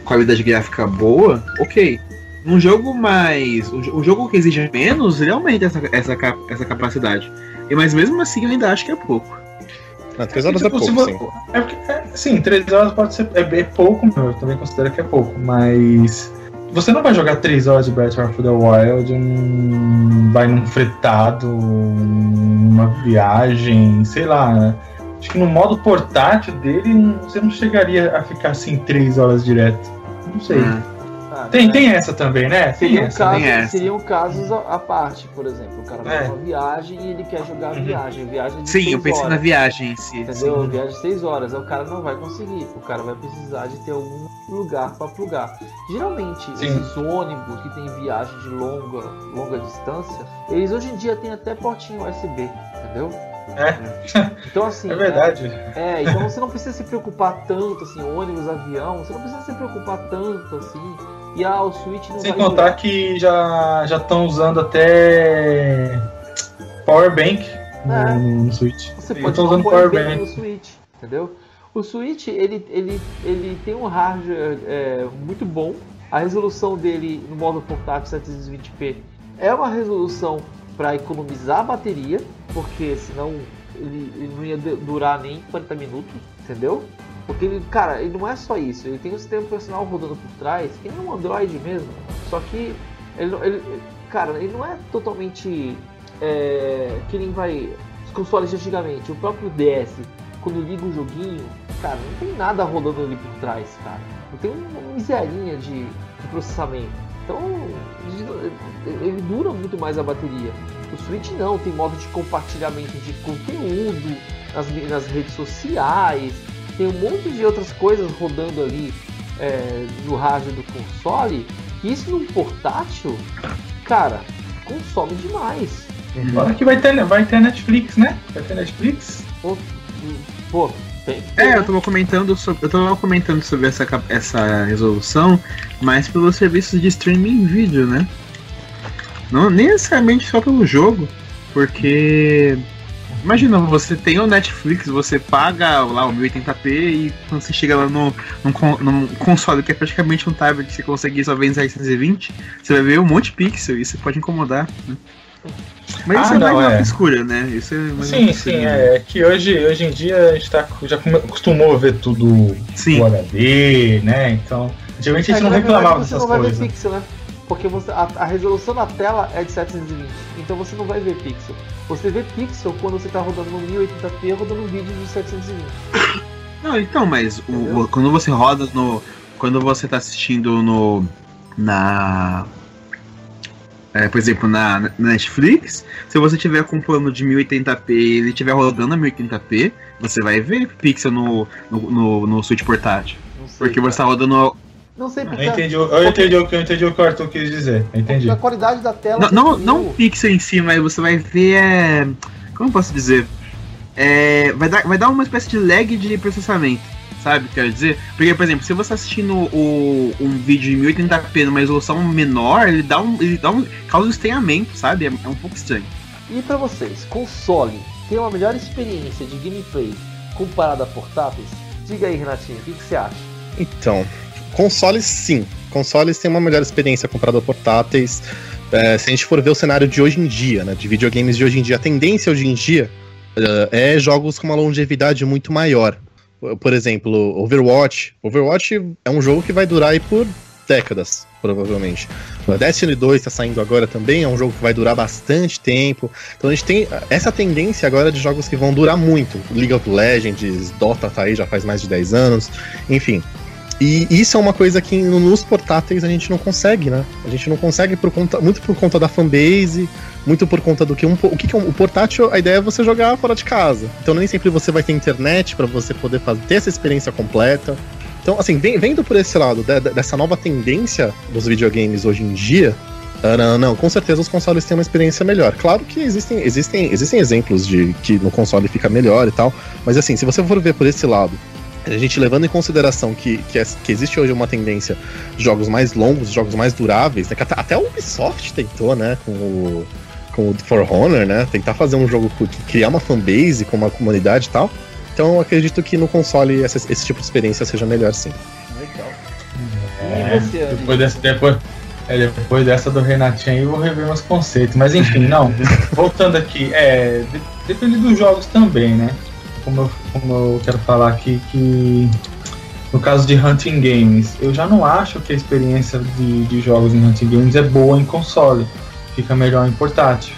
qualidade gráfica boa, ok. Num jogo mais. Um, jo- um jogo que exige menos, ele aumenta essa, essa, essa capacidade. E, mas mesmo assim eu ainda acho que é pouco. Não, 3 horas Tipo, é pouco, sim. É porque, é, sim, três horas pode ser. É, é pouco, eu também considero que é pouco, mas. Você não vai jogar três horas de Breath of the Wild, um, vai num fretado, uma viagem, sei lá. né? Acho que no modo portátil dele, você não chegaria a ficar assim três horas direto. Não sei. Hum. Ah, Tem, né? tem essa também, né? Tem Seriam, essa. casos, tem essa. seriam casos à parte, por exemplo. O cara vai É. numa viagem e ele quer jogar a Uhum. viagem. Viagem de Sim, eu pensei horas, na viagem em si. Entendeu? sim. Viagem de 6 horas. O cara não vai conseguir. O cara vai precisar de ter algum lugar pra plugar. Geralmente, Sim. esses ônibus que tem viagem de longa, longa distância, eles hoje em dia têm até portinho USB, entendeu? É. Então assim. <laughs> É verdade. É, então você não precisa se preocupar tanto, assim, ônibus, avião, você não precisa se preocupar tanto, assim. E o Switch não Sem contar durar. que já já estão usando até Power Bank no, É. no Switch. Você pode usando Power Power Bank no Switch, entendeu? O Switch, ele, ele, ele tem um hardware é, muito bom. A resolução dele no modo portátil 720p é uma resolução para economizar a bateria, porque senão ele, ele não ia durar nem 40 minutos, entendeu? Porque ele, cara, ele não é só isso, ele tem um sistema operacional rodando por trás, que nem um Android mesmo, só que ele, ele- cara, ele não é totalmente é, que nem vai os consoles de antigamente, o próprio DS, quando liga o joguinho, cara, não tem nada rodando ali por trás, cara. Não tem uma miserinha de, de processamento. Então, ele dura muito mais a bateria. O Switch não, tem modo de compartilhamento de conteúdo nas, nas redes sociais, tem um monte de outras coisas rodando ali é, no hardware do console. Isso num portátil, cara, consome demais. Fala que vai ter, vai ter Netflix, né? Vai ter Netflix. Pô, pô, tem. É, eu tava comentando sobre, eu tava comentando sobre essa, essa resolução, mas pelos serviços de streaming em vídeo, né? Não nem necessariamente só pelo jogo, porque imagina, você tem o Netflix, você paga lá o 1080p e quando você chega lá no, num, num console que é praticamente um tablet que você consegue só ver em 620, você vai ver um monte de pixel e isso pode incomodar. Né? Mas Ah, isso é mais não, uma é. frescura, né? Isso é mais Sim, sim, é que hoje, hoje em dia a gente tá, já acostumou a ver tudo Sim. o HD, né? Então, antigamente a É, gente não verdade, reclamava dessas não coisas. pixel, né? Porque você, a, a resolução da tela é de 720, então você não vai ver pixel. Você vê pixel quando você tá rodando no 1080p rodando um vídeo de 720. Não, então, mas o- o- quando você roda no. Quando você tá assistindo no. Na. é, por exemplo, na, na Netflix, se você tiver com um plano de 1080p e ele estiver rodando a 1080p, você vai ver pixel no, no, no, no Switch portátil. Sei. Porque você tá cara. rodando. Não sei Eu porque. entendi, eu entendi, o que- eu entendi o que o Arthur quis dizer. Eu entendi. A qualidade da tela. Não, não, não pixel em si, mas você vai ver. É, como eu posso dizer? É, vai, dar, vai dar uma espécie de lag de processamento. sabe? Quer dizer, porque, por exemplo, se você tá assistindo o, um vídeo em 1080p numa resolução menor, ele dá um. Ele dá um. causa um estranhamento, sabe? É, é um pouco estranho. E para vocês, console tem uma melhor experiência de gameplay comparada a portáteis? Diga aí, Renatinho, o que, que você acha? Então, consoles sim. Consoles têm uma melhor experiência comparada a portáteis. É, se a gente for ver o cenário de hoje em dia, né, de videogames de hoje em dia, a tendência hoje em dia uh, é jogos com uma longevidade muito maior. Por exemplo, Overwatch. Overwatch é um jogo que vai durar aí por décadas, provavelmente. Destiny 2 está saindo agora também, é um jogo que vai durar bastante tempo. Então a gente tem essa tendência agora de jogos que vão durar muito. League of Legends, Dota tá aí já faz mais de 10 anos, enfim. E isso é uma coisa que nos portáteis a gente não consegue, né? A gente não consegue por conta, muito por conta da fanbase, muito por conta do que um, o que, que é um, o portátil, a ideia é você jogar fora de casa. Então nem sempre você vai ter internet para você poder fazer, ter essa experiência completa. Então, assim, vendo por esse lado de, de, dessa nova tendência dos videogames hoje em dia, uh, não, não, com certeza os consoles têm uma experiência melhor. Claro que existem, existem, existem exemplos de que no console fica melhor e tal, mas assim, se você for ver por esse lado, a gente levando em consideração que, que, é, que, existe hoje uma tendência de jogos mais longos, jogos mais duráveis, né? até, até, o Ubisoft tentou, né, com o, com o For Honor, né, tentar fazer um jogo que criar uma fanbase com uma comunidade e tal. Então eu acredito que no console esse, esse tipo de experiência seja melhor sim. Legal. É, depois, dessa, depois, é, depois dessa do Renatinho aí eu vou rever meus conceitos. Mas enfim, não. <laughs> voltando aqui, é, depende dos jogos também, né? Como eu, como eu quero falar aqui, que no caso de Hunting Games, eu já não acho que a experiência de, de jogos em Hunting Games é boa em console, fica melhor em portátil.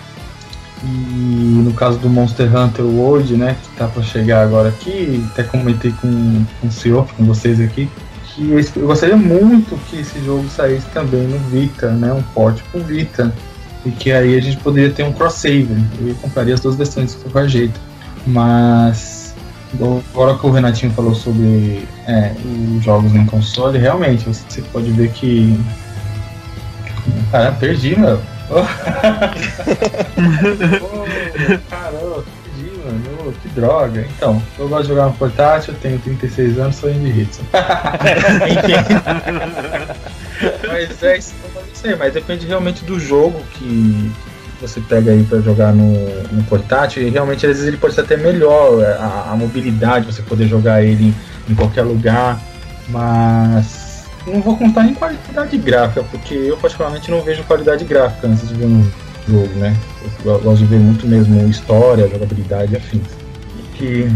E no caso do Monster Hunter World, né, que tá para chegar agora aqui, até comentei com, com o senhor, com vocês aqui, que eu gostaria muito que esse jogo saísse também no Vita, né, um porte pro Vita, e que aí a gente poderia ter um crossover. Eu compraria as duas versões de qualquer jeito. Mas agora que o Renatinho falou sobre é, os jogos em console, realmente você pode ver que. Cara, perdi, meu. Oh. <laughs> oh, caramba, perdi, mano. Que droga. Então, eu gosto de jogar no portátil, tenho 36 anos, sou indie hits. <laughs> mas é isso, não sei, mas depende realmente do jogo que, você pega aí para jogar no, no, portátil, e realmente às vezes ele pode ser até melhor, é, a, a mobilidade, você poder jogar ele em, em, qualquer lugar, mas não vou contar em qualidade gráfica, porque eu particularmente não vejo qualidade gráfica antes de ver um jogo, né? Eu gosto de ver muito mesmo história, jogabilidade, afins. E que,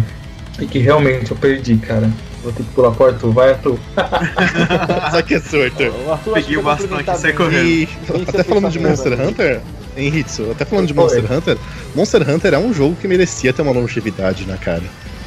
e que realmente eu perdi, cara. Vou ter que pular a Arthur. Vai, Arthur. <laughs> Só que é Arthur. Peguei o bastão aqui e saí correndo. E, até falando de Monster Hunter, Henrique, até falando de Monster Oi. Hunter, Monster Hunter é um jogo que merecia ter uma longevidade na cara.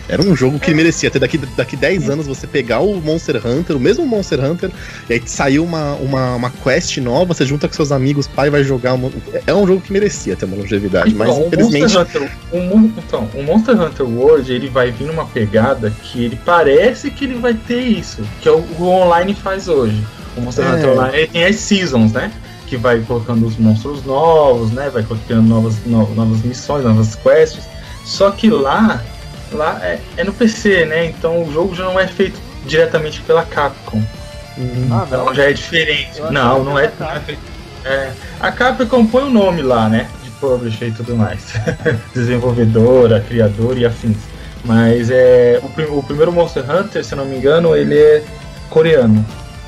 Era um jogo que merecia ter daqui, daqui 10 anos você pegar o Monster Hunter, o mesmo Monster Hunter, e aí saiu uma, uma, uma quest nova, você junta com seus amigos, pai vai jogar. Uma, é um jogo que merecia ter uma longevidade, então, mas infelizmente. Hunter, um, então, o Monster Hunter World ele vai vir numa pegada que ele parece que ele vai ter isso, que é o, o online faz hoje. O Monster é. Hunter Online tem as seasons, né? Que vai colocando os monstros novos, né? Vai colocando novas, no, novas missões, novas quests. Só que lá, lá é, é, no PC, né? Então o jogo já não é feito diretamente pela Capcom. Ah, então já é diferente. Não, não é, não é feito. É, a Capcom põe o nome lá, né? De publisher e tudo mais. <laughs> Desenvolvedora, criador e afins. Mas é o, o primeiro Monster Hunter, se não me engano, ele é coreano.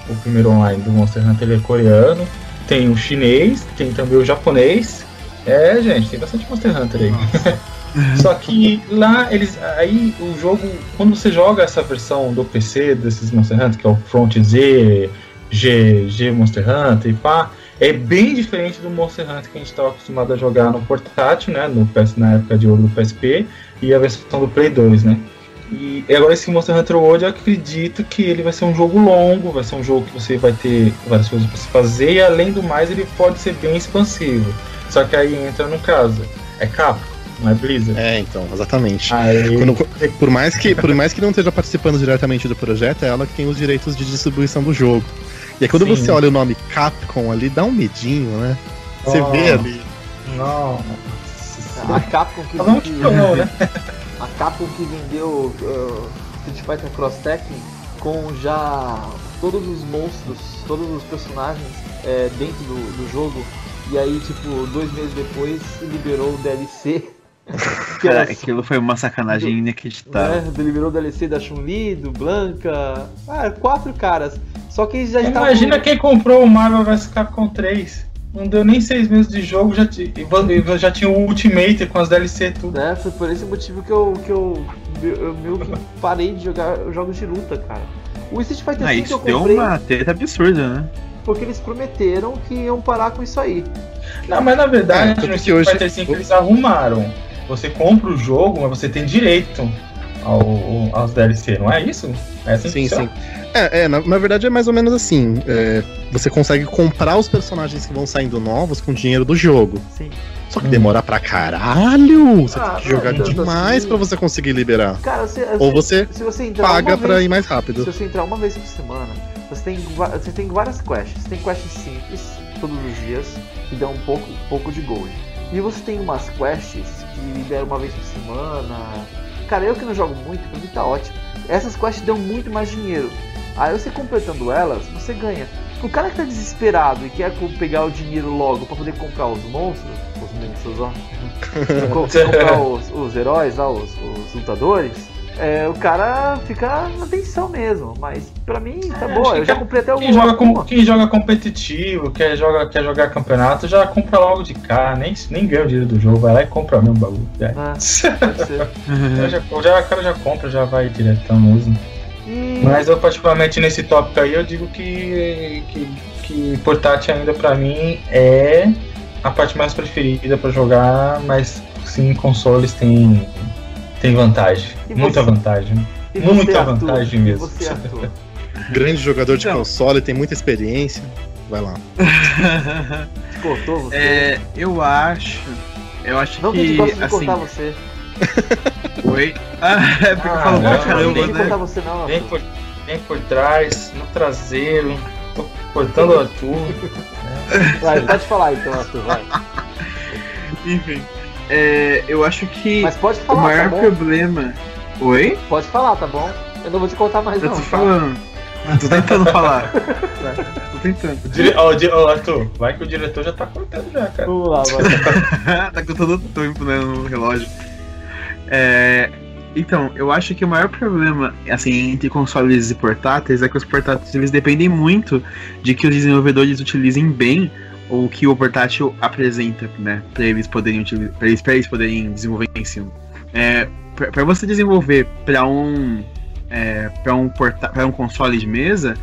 O primeiro online do Monster Hunter ele é coreano. Tem o chinês, tem também o japonês. É, gente, tem bastante Monster Hunter aí. <laughs> Só que lá eles. Aí o jogo, quando você joga essa versão do PC desses Monster Hunter, que é o Front Z, G, G Monster Hunter e pá, é bem diferente do Monster Hunter que a gente estava acostumado a jogar no portátil, né? No PS, na época de ouro do PSP, e a versão do Play 2, né? E agora esse Monster Hunter World eu acredito que ele vai ser um jogo longo, vai ser um jogo que você vai ter várias coisas para se fazer e além do mais ele pode ser bem expansivo. Só que aí entra no caso, é Capcom, não é Blizzard. É, então, exatamente. Aí... Quando, por, mais que, por mais que não esteja participando diretamente do projeto, é ela que tem os direitos de distribuição do jogo. E aí quando Sim. você olha o nome Capcom ali, dá um medinho, né? Você oh, vê ali. Não. A Capcom que, que, não, né? <laughs> A Capcom que vendeu uh, Street Fighter Cross Tekken com já todos os monstros, todos os personagens é, dentro do, do jogo. E aí, tipo, dois meses depois liberou o DLC. Que <laughs> Cara, aquilo foi uma sacanagem do, inacreditável. Né, liberou o DLC da Chun-Li, do Blanca. Ah, quatro caras. Só que eles já estavam. Imagina quem comprou o Marvel vs Capcom 3. Não deu nem seis meses de jogo, já, já tinha o Ultimate com as DLC tudo. É, foi por esse motivo que eu, que eu, eu meio que parei de jogar jogos de luta, cara. O Street Fighter ah, V que eu comprei... deu uma treta absurda, né? Porque eles prometeram que iam parar com isso aí. Não, mas na verdade, é, no Street hoje... Fighter V eles arrumaram. Você compra o jogo, mas você tem direito ao, aos DLC, não é isso? É assim sim, sim. É, é na, na, verdade é mais ou menos assim. É, você consegue comprar os personagens que vão saindo novos com dinheiro do jogo. Sim. Só que hum. demora pra caralho! Você ah, tem que jogar não, demais assim, pra você conseguir liberar. Cara, se, Ou você, se você paga pra ir mais rápido. Se você entrar uma vez por semana, você tem, você tem várias quests. Você tem quests simples, todos os dias, que dão um pouco, pouco de gold. E você tem umas quests que liberam uma vez por semana. Cara, eu que não jogo muito, pra mim tá ótimo. Essas quests dão muito mais dinheiro. Aí você completando elas, você ganha. O cara que tá desesperado e quer pegar o dinheiro logo para poder comprar os monstros, os monstros, ó. <laughs> comprar os, os heróis lá, os, os lutadores, é, o cara fica na tensão mesmo, mas pra mim tá é, boa. Eu já comprei até o. Quem joga, com, quem joga competitivo, quer, joga, quer jogar campeonato, já compra logo de cá, nem, nem ganha o dinheiro do jogo, vai lá e compra o mesmo bagulho. É. <laughs> Já, já, o cara já compra, já vai direto no uso. Mas eu particularmente nesse tópico aí eu digo que, que, que portátil ainda pra mim é a parte mais preferida para jogar, mas sim consoles tem, tem vantagem. muita vantagem. Muita vantagem mesmo. Você, <laughs> Grande jogador de então, console, tem muita experiência. Vai lá. <laughs> Cortou você? É, eu acho. Eu acho Não que. Não de assim, cortar você. <laughs> Oi? Ah, é porque ah, falou pra caramba, né? Você não, vem, por, vem por trás, no traseiro, tô cortando o Arthur. Vai, pode falar então, Arthur, vai. Enfim, é, eu acho que Mas pode falar, o maior tá problema. Oi? Pode falar, tá bom? Eu não vou te contar mais, eu não. tô tá? falando. Tô tentando falar. <laughs> Tô tentando. Dire... Oh, Arthur, vai que o diretor já tá cortando já, cara. Vamos lá, vai. <laughs> tá contando tempo né, no relógio. É, então, eu acho que o maior problema, assim, entre consoles e portáteis é que os portáteis eles dependem muito de que os desenvolvedores utilizem bem o que o portátil apresenta, né, para eles poderem para eles, eles poderem desenvolver em cima. É, para você desenvolver para um é, para um para um console de mesa,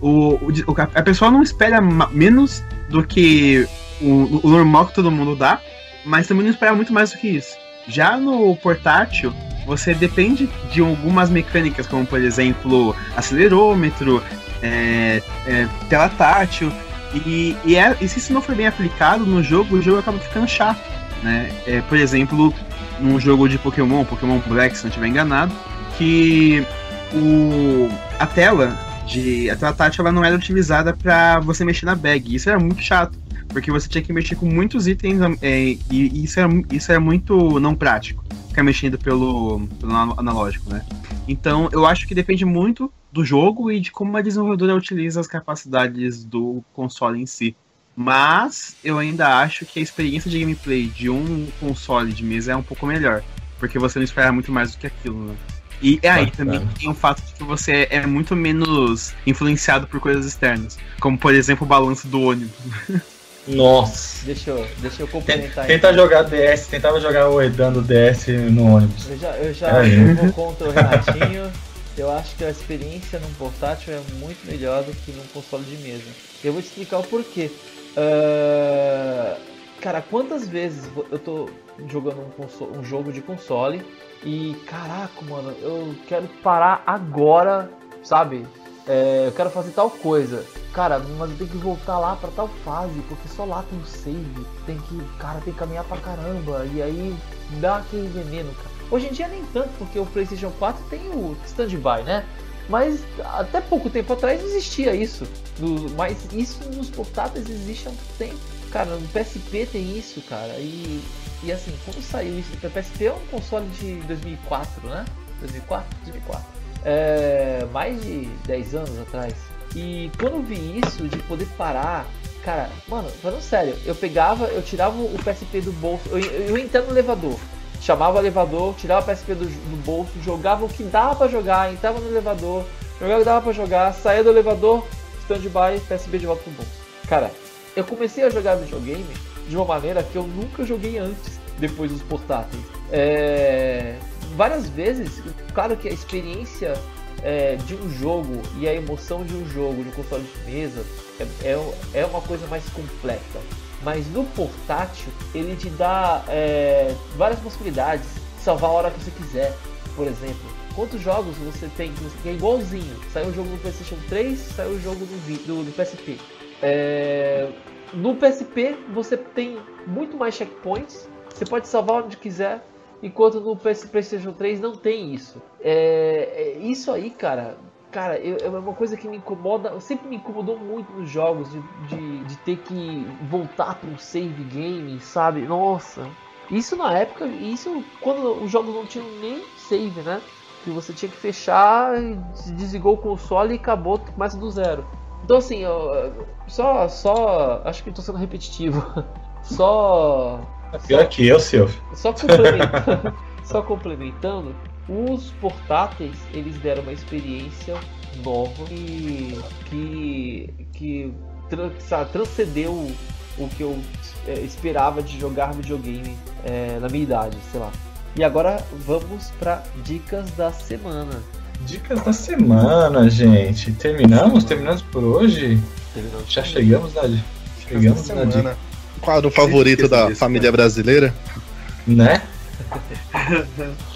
o, o, a pessoa não espera menos do que o, o normal que todo mundo dá, mas também não espera muito mais do que isso. Já no portátil, você depende de algumas mecânicas, como por exemplo acelerômetro, é, é, tela tátil, e, e, é, e, se isso não for bem aplicado no jogo, o jogo acaba ficando chato. Né? É, por exemplo, num jogo de Pokémon, Pokémon Black, se não estiver enganado, que o, a tela de a tela tátil ela não era utilizada para você mexer na bag. Isso era muito chato porque você tinha que mexer com muitos itens é, e isso era, isso era muito não prático, ficar mexendo pelo, pelo analógico, né? Então eu acho que depende muito do jogo e de como a desenvolvedora utiliza as capacidades do console em si. Mas eu ainda acho que a experiência de gameplay de um console de mesa é um pouco melhor, porque você não espera muito mais do que aquilo, né? E é aí também tem o fato de que você é muito menos influenciado por coisas externas, como por exemplo o balanço do ônibus. <laughs> Nossa. Deixa eu, deixa eu complementar Tenta jogar DS, tentava jogar o Edan do DS no ônibus. Eu já, eu já é. vou contra o Renatinho. <laughs> Eu acho que a experiência num portátil é muito melhor do que num console de mesa. Eu vou te explicar o porquê. Uh, cara, quantas vezes eu tô jogando um, console, um jogo de console e caraca, mano, eu quero parar agora, sabe? É, eu quero fazer tal coisa. Cara, mas eu tenho que voltar lá para tal fase, porque só lá tem o save. Tem que, cara, tem que caminhar pra caramba. E aí dá aquele veneno, cara. Hoje em dia nem tanto, porque o PlayStation 4 tem o standby, né? Mas até pouco tempo atrás existia isso. mas isso nos portáteis existe há muito tempo. Cara, no PSP tem isso, cara. E, e assim, quando saiu isso, o PSP é um console de 2004, né? 2004? 2004. é, mais de 10 anos atrás. E quando vi isso, de poder parar, cara, mano, falando sério, eu pegava, eu tirava o PSP do bolso, eu, eu, eu entrava no elevador, chamava o elevador, tirava o PSP do, do bolso, jogava o que dava pra jogar, entrava no elevador, jogava o que dava pra jogar, saía do elevador, stand-by, PSP de volta pro bolso. Cara, eu comecei a jogar videogame de uma maneira que eu nunca joguei antes, depois dos portáteis. É... Várias vezes, claro que a experiência é, de um jogo e a emoção de um jogo, de um console de mesa, é, é, é uma coisa mais completa. Mas no portátil, ele te dá é, várias possibilidades. Salvar a hora que você quiser, por exemplo. Quantos jogos você tem que é igualzinho? Saiu o jogo no PlayStation 3, saiu o jogo do, do, do PSP. É, no PSP você tem muito mais checkpoints, você pode salvar onde quiser, enquanto no PS, PlayStation 3 não tem isso. É, é isso aí, cara, cara, eu, é uma coisa que me incomoda, sempre me incomodou muito nos jogos de, de, de ter que voltar para um save game, sabe? Nossa, isso na época, isso quando os jogos não tinham nem save, né? Que você tinha que fechar, desligou o console e acabou, começa do zero. Então assim, eu, só, só, acho que estou sendo repetitivo. <laughs> Só é pior que eu, Silvio. Só complementando, <laughs> só complementando, os portáteis eles deram uma experiência nova que, que, que sabe, transcendeu o que eu é, esperava de jogar videogame é, na minha idade, sei lá. E agora vamos para dicas da semana. Dicas da semana, gente. Terminamos? Terminamos por hoje? Terminamos Já chegamos na, chegamos na dica quadro favorito da família brasileira. Né? <laughs>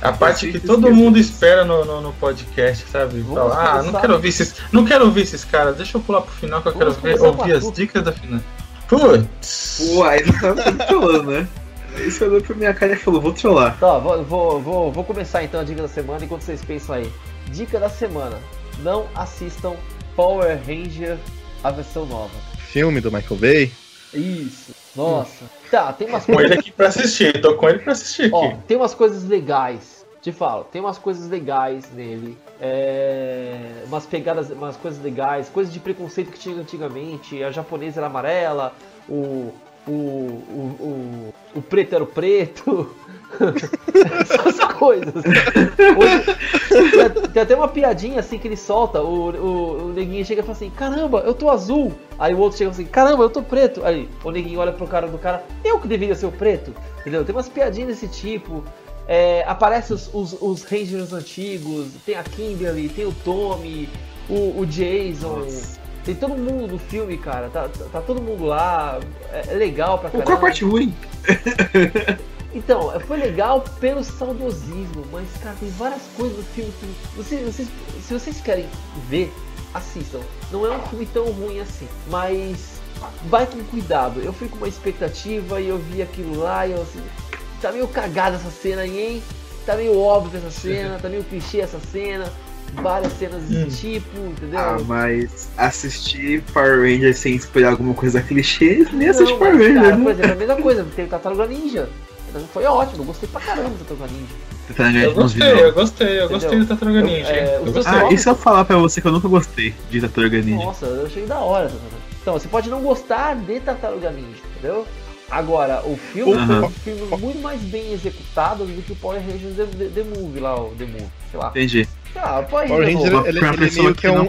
A parte que todo mundo espera no, no, no podcast, sabe? Fala, ah, não quero ouvir esses. Não quero ouvir esses caras, deixa eu pular pro final que eu quero ver, ouvir as dicas da final. Putz! Pô, aí não tá trolando, né? Isso olhou pra minha cara e falou, vou trollar. Tá, vou, vou, vou, vou começar então a dica da semana enquanto vocês pensam aí. Dica da semana. Não assistam Power Ranger, a versão nova. Filme do Michael Bay? Isso. Nossa. Tá, tem umas coisas. Com ele aqui pra assistir, tô com ele pra assistir. Ó, tem umas coisas legais. Te falo, tem umas coisas legais nele. É... Umas pegadas, umas coisas legais, coisas de preconceito que tinha antigamente. A japonesa era amarela, o. O, o, o, o preto era o preto, <laughs> essas coisas. Hoje, tem até uma piadinha assim que ele solta, o, o, o neguinho chega e fala assim, caramba, eu tô azul. Aí o outro chega assim, caramba, eu tô preto. Aí o neguinho olha pro cara do cara, eu que deveria ser o preto. Entendeu? Tem umas piadinhas desse tipo. É, aparece os, os, os, Rangers antigos, tem a Kimberly, tem o Tommy, o, o Jason. Nossa. Tem todo mundo no filme, cara. Tá, tá, tá todo mundo lá. É, é legal pra caramba. Qual a parte ruim? <laughs> Então, foi legal pelo saudosismo, mas, cara, tem várias coisas no filme que. Vocês, vocês, se vocês querem ver, assistam. Não é um filme tão ruim assim, mas vai com cuidado. Eu fui com uma expectativa e eu vi aquilo lá e eu assim. Tá meio cagada essa cena aí, hein? Tá meio óbvio essa cena, tá meio clichê essa cena várias cenas desse hum. tipo, entendeu? Ah, mas assistir Power Rangers sem esperar alguma coisa clichê, nem assistir Power Rangers. Cara, né? Por exemplo, a mesma coisa, tem o Tartaruga Ninja. Foi ótimo, eu gostei pra caramba do Tartaruga Ninja. Eu gostei, eu gostei, eu gostei do Tartaruga Ninja. É, eu, é, ah, e se eu falar pra você que eu nunca gostei de Tartaruga Ninja? Nossa, eu achei da hora. Então, você pode não gostar de Tartaruga Ninja, entendeu? Agora, o filme uhum. foi um filme muito mais bem executado do que o Power Rangers The, The, The Movie lá, o The Movie, sei lá. Entendi. Ah, Power, Power Rangers, ele, ele, ele é, meio que é, um,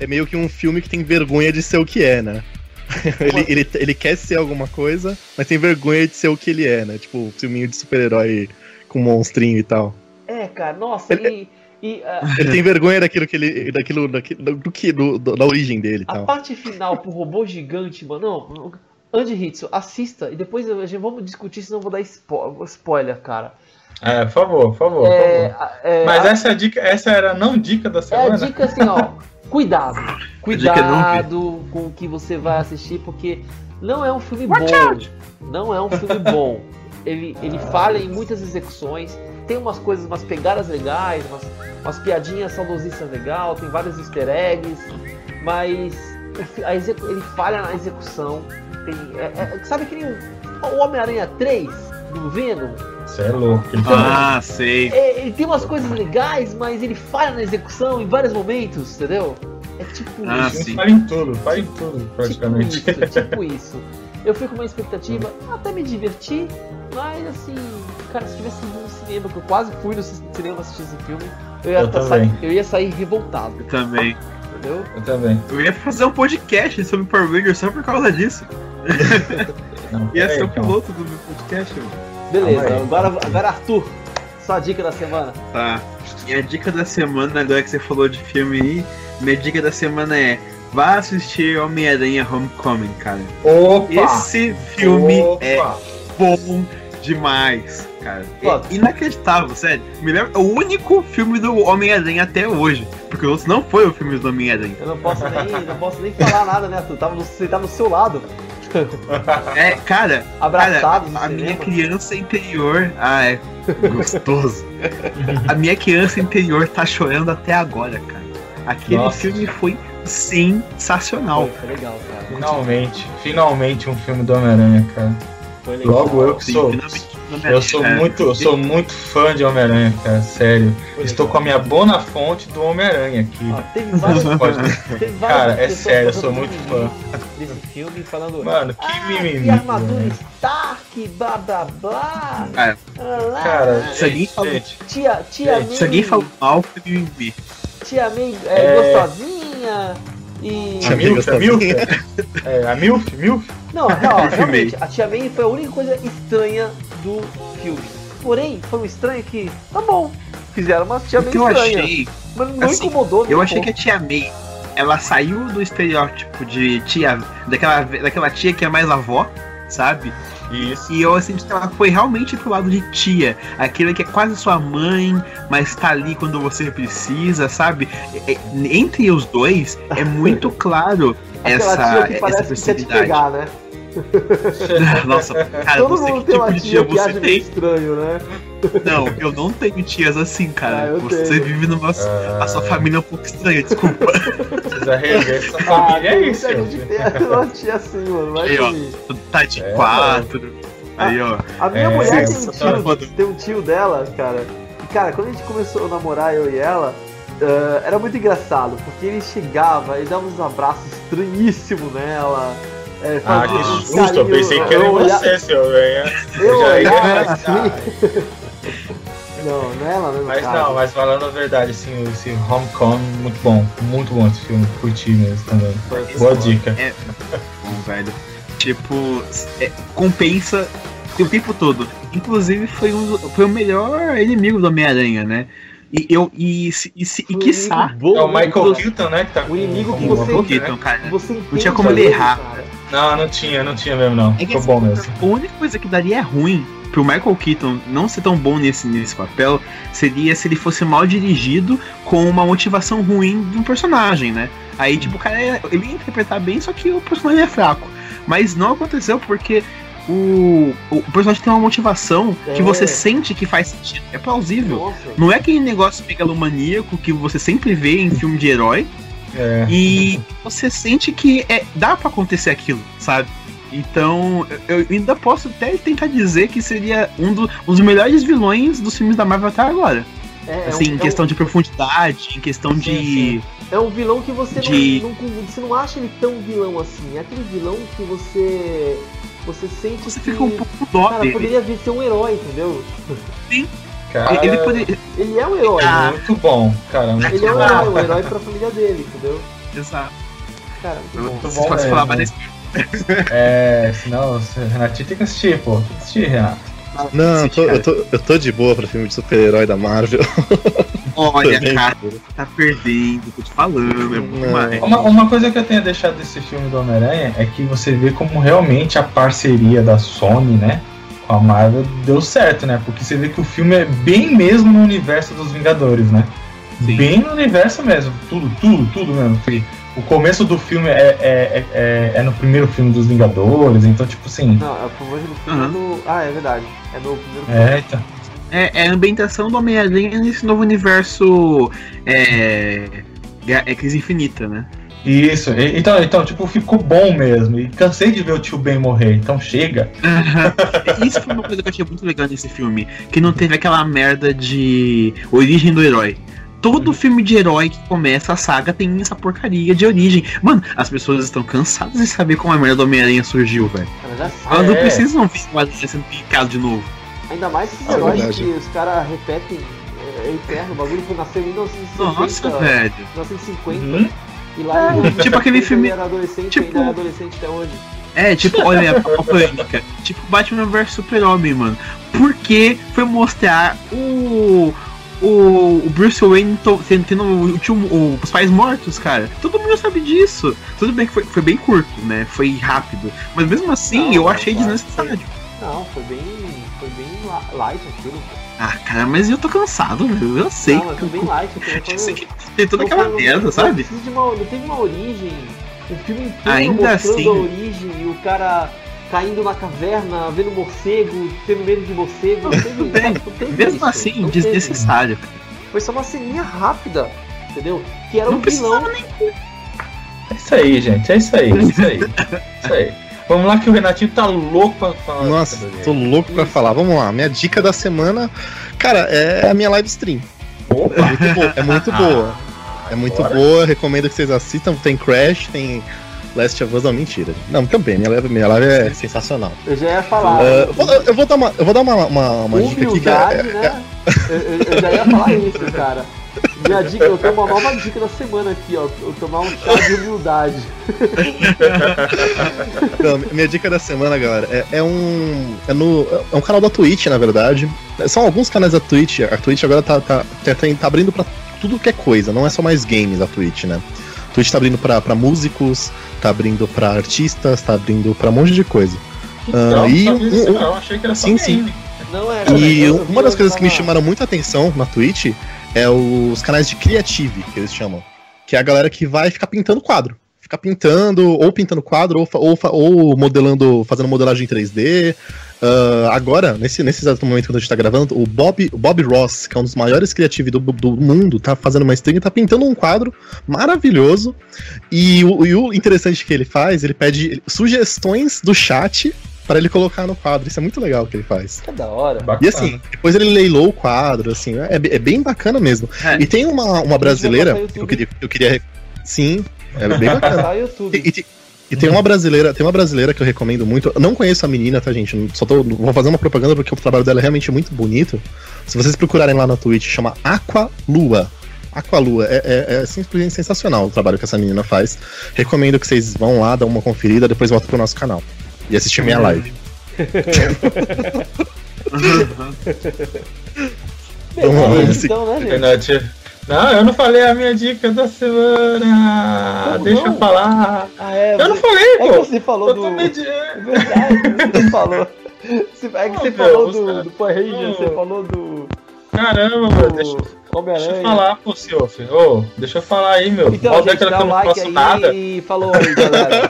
é meio que um filme que tem vergonha de ser o que é, né? <laughs> ele, ele, ele quer ser alguma coisa, mas tem vergonha de ser o que ele é, né? Tipo, um filminho de super-herói com monstrinho e tal. É, cara, nossa, ele. E, uh... Ele tem vergonha daquilo que ele. daquilo. daquilo do que. Do, do, da origem dele. A tal. parte final pro robô gigante, mano. Não, Andy Hitsu, assista e depois a gente vamos discutir, senão eu vou dar spo spoiler, cara. É, por favor, por favor. É, por favor. É, Mas a... essa é dica, essa era não dica da semana. É a dica assim, ó. Cuidado. <laughs> Cuidado com o que você vai assistir, porque não é um filme Watch bom. Out. Não é um filme <laughs> bom. Ele, ele falha em muitas execuções. Tem umas coisas, umas pegadas legais, umas, umas piadinhas saudosistas legal, tem vários easter eggs, mas ele falha na execução. Tem, é, é, sabe que nem o Homem-Aranha 3? do Venom. Você é louco. Ele Ah, sei. É, ele tem umas coisas legais, mas ele falha na execução em vários momentos, entendeu? É tipo Ah, isso. Ele sim. fala em tudo, fala em tudo, Tipo praticamente. isso, tipo isso. Eu fui com uma expectativa, até me diverti, mas assim, cara, se tivesse ido no cinema, que eu quase fui no ci- cinema assistir esse filme, eu ia, Eu tá- sair, eu ia sair revoltado, Eu também. entendeu? Eu também. Eu ia fazer um podcast sobre Power Rangers só por causa disso. Não, <laughs> Ia ser o piloto do meu podcast, mano. Beleza, agora, agora Arthur, sua dica da semana. Tá. Minha dica da semana, agora que você falou de filme aí, minha dica da semana é vá assistir Homem-Aranha Homecoming, cara. Opa! Esse filme Opa! é bom demais, cara. É inacreditável, sério. Me lembra, é o único filme do Homem-Aranha até hoje. Porque os outros não foi o filme do Homem-Aranha. Eu não posso nem, não posso nem falar nada, né, Arthur? Tava no, você tava no seu lado, É, cara, abraçado Cara, a minha criança interior. Ah, é. Gostoso. <laughs> a minha criança interior tá chorando até agora, cara. Aquele Nossa. filme foi sensacional. Foi, foi legal, cara. Finalmente, finalmente um filme do Homem-Aranha, cara. Foi legal. Logo eu que sou. Eu sou é. muito, eu sou muito fã de Homem-Aranha, cara, sério. Foi Estou legal. com a minha bona fonte do Homem-Aranha aqui. Ó, teve várias, <laughs> Pode- várias Cara, é sério, eu sou muito mimimi Desse filme falando. Mano, que ah, mimimi. E a armadura. Stark, blá blá blá. Cara, lá. Cara, Se alguém falou- tia, tia gente. Se alguém falou mal, foi mimimi. Tia May é, É. gostosinha. E. a Milf, a Milf? É, a Milf, Milf? Não, não, <laughs> realmente, a Tia May foi a única coisa estranha do filme. Porém, foi um estranho que. Tá bom. Fizeram uma Tia O May que eu estranha. achei. Mas não assim, incomodou, Eu achei um que a tia May, ela saiu do estereótipo de tia, daquela, daquela tia que é mais avó, sabe? Isso. E eu senti que ela foi realmente pro lado de tia, aquele que é quase sua mãe, mas tá ali quando você precisa, sabe? Entre os dois é muito <laughs> claro Aquela essa, tia que essa parece que quer te personalidade. pegar, né? <laughs> Nossa, cara, Todo você, mundo que tipo de tia você tem? estranho, né? Não, eu não tenho tias assim, Ah, cara. eu você tenho. vive numa. A sua família é um pouco estranha, desculpa. Precisa rever essa <laughs> Ah, família tem aí, muita seu. gente tem uma tia assim, mano. Mas Aí, ó. tá de É, quatro. Aí, ó. a minha É, mulher tem um, essa tá tio, tem um tio dela, cara. E, cara, quando a gente começou a namorar, eu e ela, ah, era muito engraçado, porque ele chegava e dava uns abraços estranhíssimos nela. É, Ah, que susto, eu pensei que era em olha- você, seu velho. Eu já ia <laughs> assim. Não, não é ela, né? Mas não, mas falando a verdade, assim, esse Homecoming, muito bom. Muito bom esse filme, curti mesmo também. Boa dica. É bom, velho. Tipo, é, compensa o tempo todo. Inclusive, foi, um, foi o melhor inimigo do Homem-Aranha, né? E eu. E, e, e, quiçá. bom, É o? Michael Keaton, né? Que tá O inimigo que você- com- Keaton, cara. Você Não tinha como ele ele, errar. cara. Não, não tinha, não tinha mesmo, não. É que Ficou assim, bom mesmo. A única coisa que daria ruim pro Michael Keaton não ser tão bom nesse, nesse papel seria se ele fosse mal dirigido com uma motivação ruim de um personagem, né? Aí, tipo, o cara ia- ele ia interpretar bem, só que o personagem é fraco. Mas não aconteceu porque o, o personagem tem uma motivação que É. você sente que faz sentido. É plausível. Nossa. Não é aquele negócio megalomaníaco que você sempre vê em filme de herói. É. E você sente que é, dá pra acontecer aquilo, sabe? Então, eu ainda posso até tentar dizer que seria um, do- um dos melhores vilões dos filmes da Marvel até agora. É, é assim, um- em é questão de profundidade, em questão Sim, de. É um vilão que você De- não, não- você não acha ele tão vilão assim. É aquele vilão que você. Você sente Você que. fica um pouco com dó Cara, dele. poderia vir ser um herói, entendeu? Cara, Ele poderia. Ele é um herói. Ah, muito bom, cara. Muito ele é um bom. herói, um herói pra família dele, entendeu? Exato. Cara, muito bom. Vocês bom mesmo. falar mais É, senão, Renatinho tem que assistir, pô. Tem que assistir, Renato. Não, eu tô, eu, tô, eu tô de boa pra filme de super-herói da Marvel. Olha, <laughs> cara, pô. tá perdendo, tô te falando, é muito mais. Uma, uma coisa que eu tenho deixado desse filme do Homem-Aranha é que você vê como realmente a parceria da Sony, né? Com a Marvel deu certo, né? Porque você vê que o filme é bem mesmo no universo dos Vingadores, né? Sim. Bem no universo mesmo. Tudo, tudo, tudo mesmo. Porque O começo do filme é, é, é, é- é no primeiro filme dos Vingadores, então, tipo assim. Não, é o do filme Aham. do. Ah, é verdade. É no primeiro filme. É, então. É, é a ambientação do Homem-Aranha nesse novo universo. É. É Crise Infinita, né? Isso, então, então, tipo, ficou bom mesmo. E cansei de ver o tio Ben morrer, então chega. Isso foi uma coisa que eu achei muito legal nesse filme. Que não teve aquela merda de origem do herói. Todo filme de herói que começa a saga tem essa porcaria de origem. Mano, as pessoas estão cansadas de saber como a merda do Homem-Aranha surgiu, velho. Cara, já sabe. Elas não É. precisam ver o Aranha sendo picado de novo. Ainda mais esses É heróis verdade. que os caras repetem. É, é eterno, o bagulho foi nasceu em 1960. Nossa, velho. 1950. Uhum. E lá em Tipo aquele <laughs> 1950 filme- ele era adolescente tipo- ainda é adolescente até hoje. É, tipo, olha a pânica. Tipo Batman vs Super-Homem, mano. Porque foi mostrar o. O, o Bruce Wayne to- tendo, tendo o, tio- o- os pais mortos, cara. Todo mundo sabe disso. Tudo bem que foi, foi bem curto, né? Foi rápido. Mas mesmo assim, Não, eu achei claro, desnecessário. Não, foi bem. Foi bem light aquilo. Ah, cara, mas eu tô cansado, velho. Eu sei. Não, mas foi bem light. Eu Foi- <laughs> sei que tem toda aquela foi- merda, não sabe? precisa de uma- Não teve uma origem. O filme inteiro Ainda mostrando assim- a origem e o cara caindo na caverna, vendo morcego, tendo medo de morcego. Não teve, bem. não teve Mesmo isso, assim, não teve. desnecessário. Foi só uma ceninha rápida, entendeu? Que era Não um vilão. nem. É isso aí, gente. É isso aí. É isso aí. É isso aí. Vamos lá que o Renatinho tá louco pra falar. Nossa, tô louco pra falar. Vamos lá, minha dica da semana, cara, é a minha live stream. Opa! É muito boa. É muito <laughs> boa. É muito boa, recomendo que vocês assistam. Tem Crash, tem Last of Us, não, mentira. Não, também, minha live, minha live é sensacional. Eu já ia falar. Ah, eu, vou, eu vou dar uma, eu vou dar uma, uma, uma dica aqui que é, Humildade, né? Eu- eu já ia falar isso, cara. Minha dica, eu tenho uma nova dica da semana aqui, ó. Eu tomar um chá de humildade. Não, minha dica da semana, galera, é, é um. É, no, é um canal da Twitch, na verdade. São alguns canais da Twitch. A Twitch agora tá, tá, tá, tá abrindo pra tudo que é coisa, não é só mais games a Twitch, né? A Twitch tá abrindo pra, pra músicos, tá abrindo pra artistas, tá abrindo pra um monte de coisa. Não, Ah, e um- não. Eu achei que era só sim, sim. game. Não é. E vi uma das coisas que me chamaram muita atenção na Twitch é os canais de creative, que eles chamam. Que é a galera que vai ficar pintando quadro. Ficar pintando, ou pintando quadro, ou, ou, ou modelando, fazendo modelagem em 3D. Ah, agora, nesse, nesse exato momento que a gente tá gravando, o Bob, o Bob Ross, que é um dos maiores criativos do, do mundo, tá fazendo uma e tá pintando um quadro maravilhoso. E o, e o interessante que ele faz, ele pede sugestões do chat para ele colocar no quadro. Isso é muito legal o que ele faz. Que da hora. E Bacana. assim, depois ele leilou o quadro, assim, é, é bem bacana mesmo. É. E tem uma, uma brasileira, que eu queria, eu queria. Sim, é bem bacana. E, e- e tem uma brasileira, tem uma brasileira que eu recomendo muito. Eu não conheço a menina, tá, gente? Só tô, vou fazer uma propaganda porque o trabalho dela é realmente muito bonito. Se vocês procurarem lá na Twitch, chama Aqualua. Aqualua, é, é, é simplesmente sensacional o trabalho que essa menina faz. Recomendo que vocês vão lá, dão uma conferida, depois voltem pro nosso canal. E assistir minha live. <laughs> Beleza, esse- então, né, gente? Não, eu não falei a minha dica da semana. Como Deixa não? eu falar. Ah, é. Eu não você- falei, É que pô. você falou Eu do. É verdade, você falou. É que você meu, falou do, do Power Ranger, você falou do. Caramba, mano. Deixa, deixa eu falar, pô, Siof. Ô, deixa eu falar aí, meu. Então, Mó gente, dá que um eu não like faço aí nada. e falou aí, galera.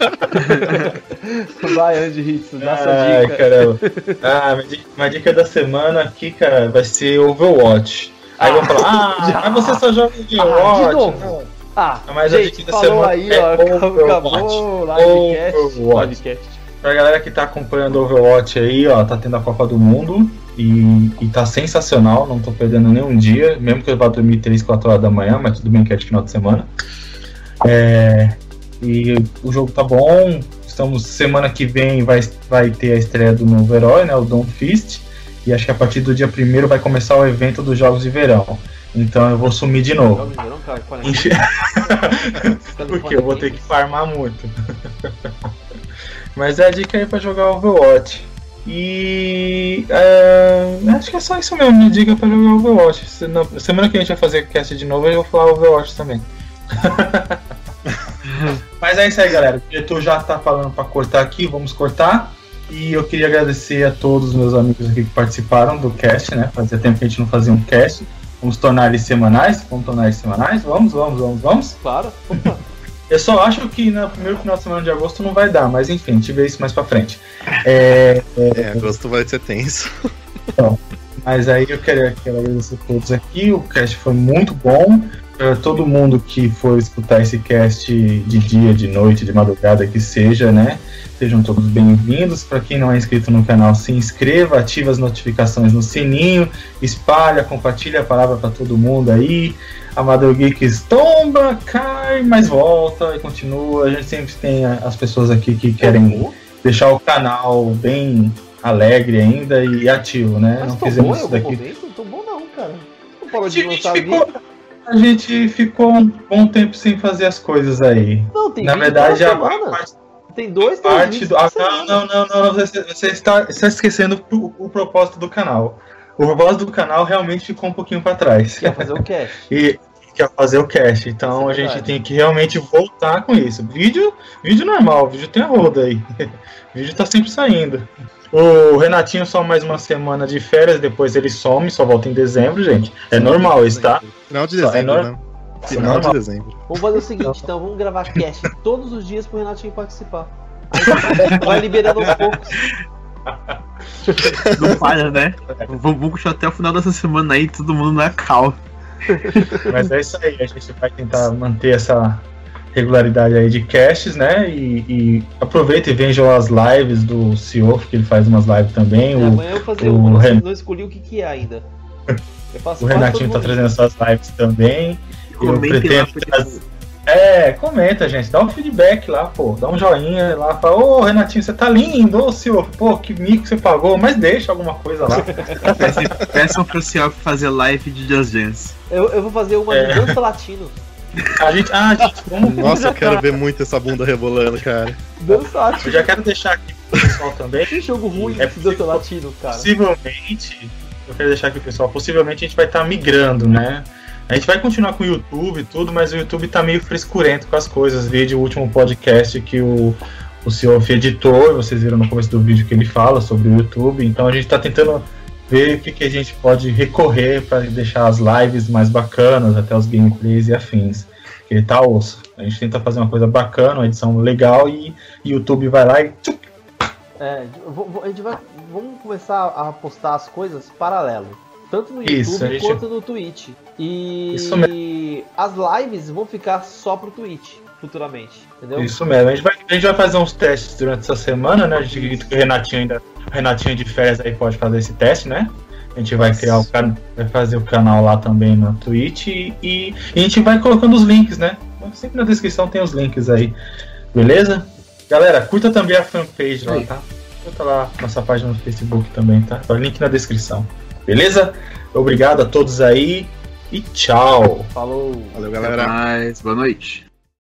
<laughs> Vai, Andy Hitsu, dá Ai, dica. caramba. Ah, minha dica, da semana aqui, cara, vai ser Overwatch. Aí vão falar, ah, <laughs> já. mas você só joga de Ah, de Overwatch. novo? Não. Ah, Mas a gente, dica da semana aí, é ó, Overwatch. acabou livecast. Overwatch. Livecast. Pra galera que tá acompanhando Overwatch aí, ó, tá tendo a Copa do Mundo e, e tá sensacional, não tô perdendo nenhum dia, mesmo que eu vá dormir 3, 4 horas da manhã, mas tudo bem que é de final de semana. É, e o jogo tá bom, estamos, semana que vem vai, vai ter a estreia do novo herói, né, o Dawn Fist, e acho que a partir do dia 1 vai começar o evento dos Jogos de Verão. Então eu vou sumir de novo. Verão, cara, Enche- <laughs> <laughs> Porque eu vou ter que farmar muito. <laughs> Mas é a dica aí pra jogar Overwatch. E é, acho que é só isso mesmo, minha dica pra jogar Overwatch. Se não- Semana que a gente vai fazer cast de novo, eu vou falar Overwatch também. <laughs> Mas é isso aí, galera. O diretor já tá falando pra cortar aqui, vamos cortar. E eu queria agradecer a todos os meus amigos aqui que participaram do cast, né? Fazia tempo que a gente não fazia um cast. Vamos tornar eles semanais? Vamos tornar eles semanais? Vamos, vamos, vamos, vamos. Claro. <laughs> Eu só acho que no primeiro final de semana de agosto não vai dar, mas enfim, a gente vê isso mais pra frente. É, É, agosto vai ser tenso. <laughs> mas aí eu quero, quero agradecer a todos aqui, o cast foi muito bom. Para todo mundo que for escutar esse cast de dia, de noite, de madrugada, que seja, né? Sejam todos bem-vindos. Para quem não é inscrito no canal, se inscreva, ative as notificações no sininho, espalha, compartilha a palavra para todo mundo aí. A Mother Geeks tomba, cai, mas volta e continua. A gente sempre tem as pessoas aqui que querem deixar o canal bem alegre ainda e ativo, né? Mas não fizemos isso daqui. Momento? Não bom não, cara. Não parou de lançar ficou, A gente ficou um bom tempo sem fazer as coisas aí. Não, tem Na verdade, a, parte, tem dois, parte do. Ah, não, não, não, não, você, você, está, está esquecendo o, o propósito do canal. O propósito do canal realmente ficou um pouquinho para trás. Quer fazer o cast. <laughs> e quer fazer o cast. Então é a gente tem que realmente voltar com isso. Vídeo, vídeo normal, vídeo tem a roda aí. <laughs> vídeo tá sempre saindo. O Renatinho só mais uma semana de férias, depois ele some, só volta em dezembro, gente. É normal isso, tá? Final de dezembro, é no... né? Final de dezembro. Vamos fazer o seguinte, então, vamos gravar cast <laughs> todos os dias pro Renatinho participar. Aí <laughs> vai liberando aos poucos. Não falha, né? Vamos continuar até o final dessa semana aí, todo mundo na cal. Mas é isso aí, a gente vai tentar manter essa regularidade aí de casts, né? E, e aproveita e veja as lives do CEO, que ele faz umas lives também. É, o, amanhã eu vou fazer o uma, Ren... não escolhi o que, que é ainda. <laughs> o Renatinho tá trazendo suas lives também. Eu pretendo É, comenta, gente. Dá um feedback lá, pô. Dá um joinha lá. Fala, ô Renatinho, você tá lindo, ô senhor. Pô, que mico você pagou, mas deixa alguma coisa lá. <laughs> Peçam pro senhor fazer live de Just Dance. Eu, eu vou fazer uma é. de dança latino. A gente, ah, gente, <laughs> vamos Nossa, eu quero ver muito essa bunda rebolando, cara. Dança latino. Eu já quero deixar aqui pro pessoal também. Que jogo ruim é dança latino, cara. Possivelmente, eu quero deixar aqui pro pessoal, possivelmente a gente vai estar tá migrando, né? A gente vai continuar com o YouTube e tudo, mas o YouTube tá meio frescurento com as coisas. Vídeo o último podcast que o, o senhor editor, vocês viram no começo do vídeo que ele fala sobre o YouTube, então a gente tá tentando ver o que, que a gente pode recorrer para deixar as lives mais bacanas, até os gameplays e afins. Que ele tá osso. A gente tenta fazer uma coisa bacana, uma edição legal e YouTube vai lá e. É, a gente vai. Vamos começar a postar as coisas paralelo. Tanto no YouTube Isso, gente... quanto no Twitch. E Isso mesmo. as lives vão ficar só pro Twitch futuramente, entendeu? Isso mesmo. A gente vai, a gente vai fazer uns testes durante essa semana, né? A gente acredita que o Renatinho ainda. Renatinho de férias aí pode fazer esse teste, né? A gente vai criar o canal, vai fazer o canal lá também no Twitch e, e, a gente vai colocando os links, né? Sempre na descrição tem os links aí. Beleza? Galera, curta também a fanpage lá, tá? Curta lá nossa página no Facebook também, tá? O link na descrição. Beleza? Obrigado a todos aí e tchau. Falou. Valeu, galera. Até mais. Boa noite.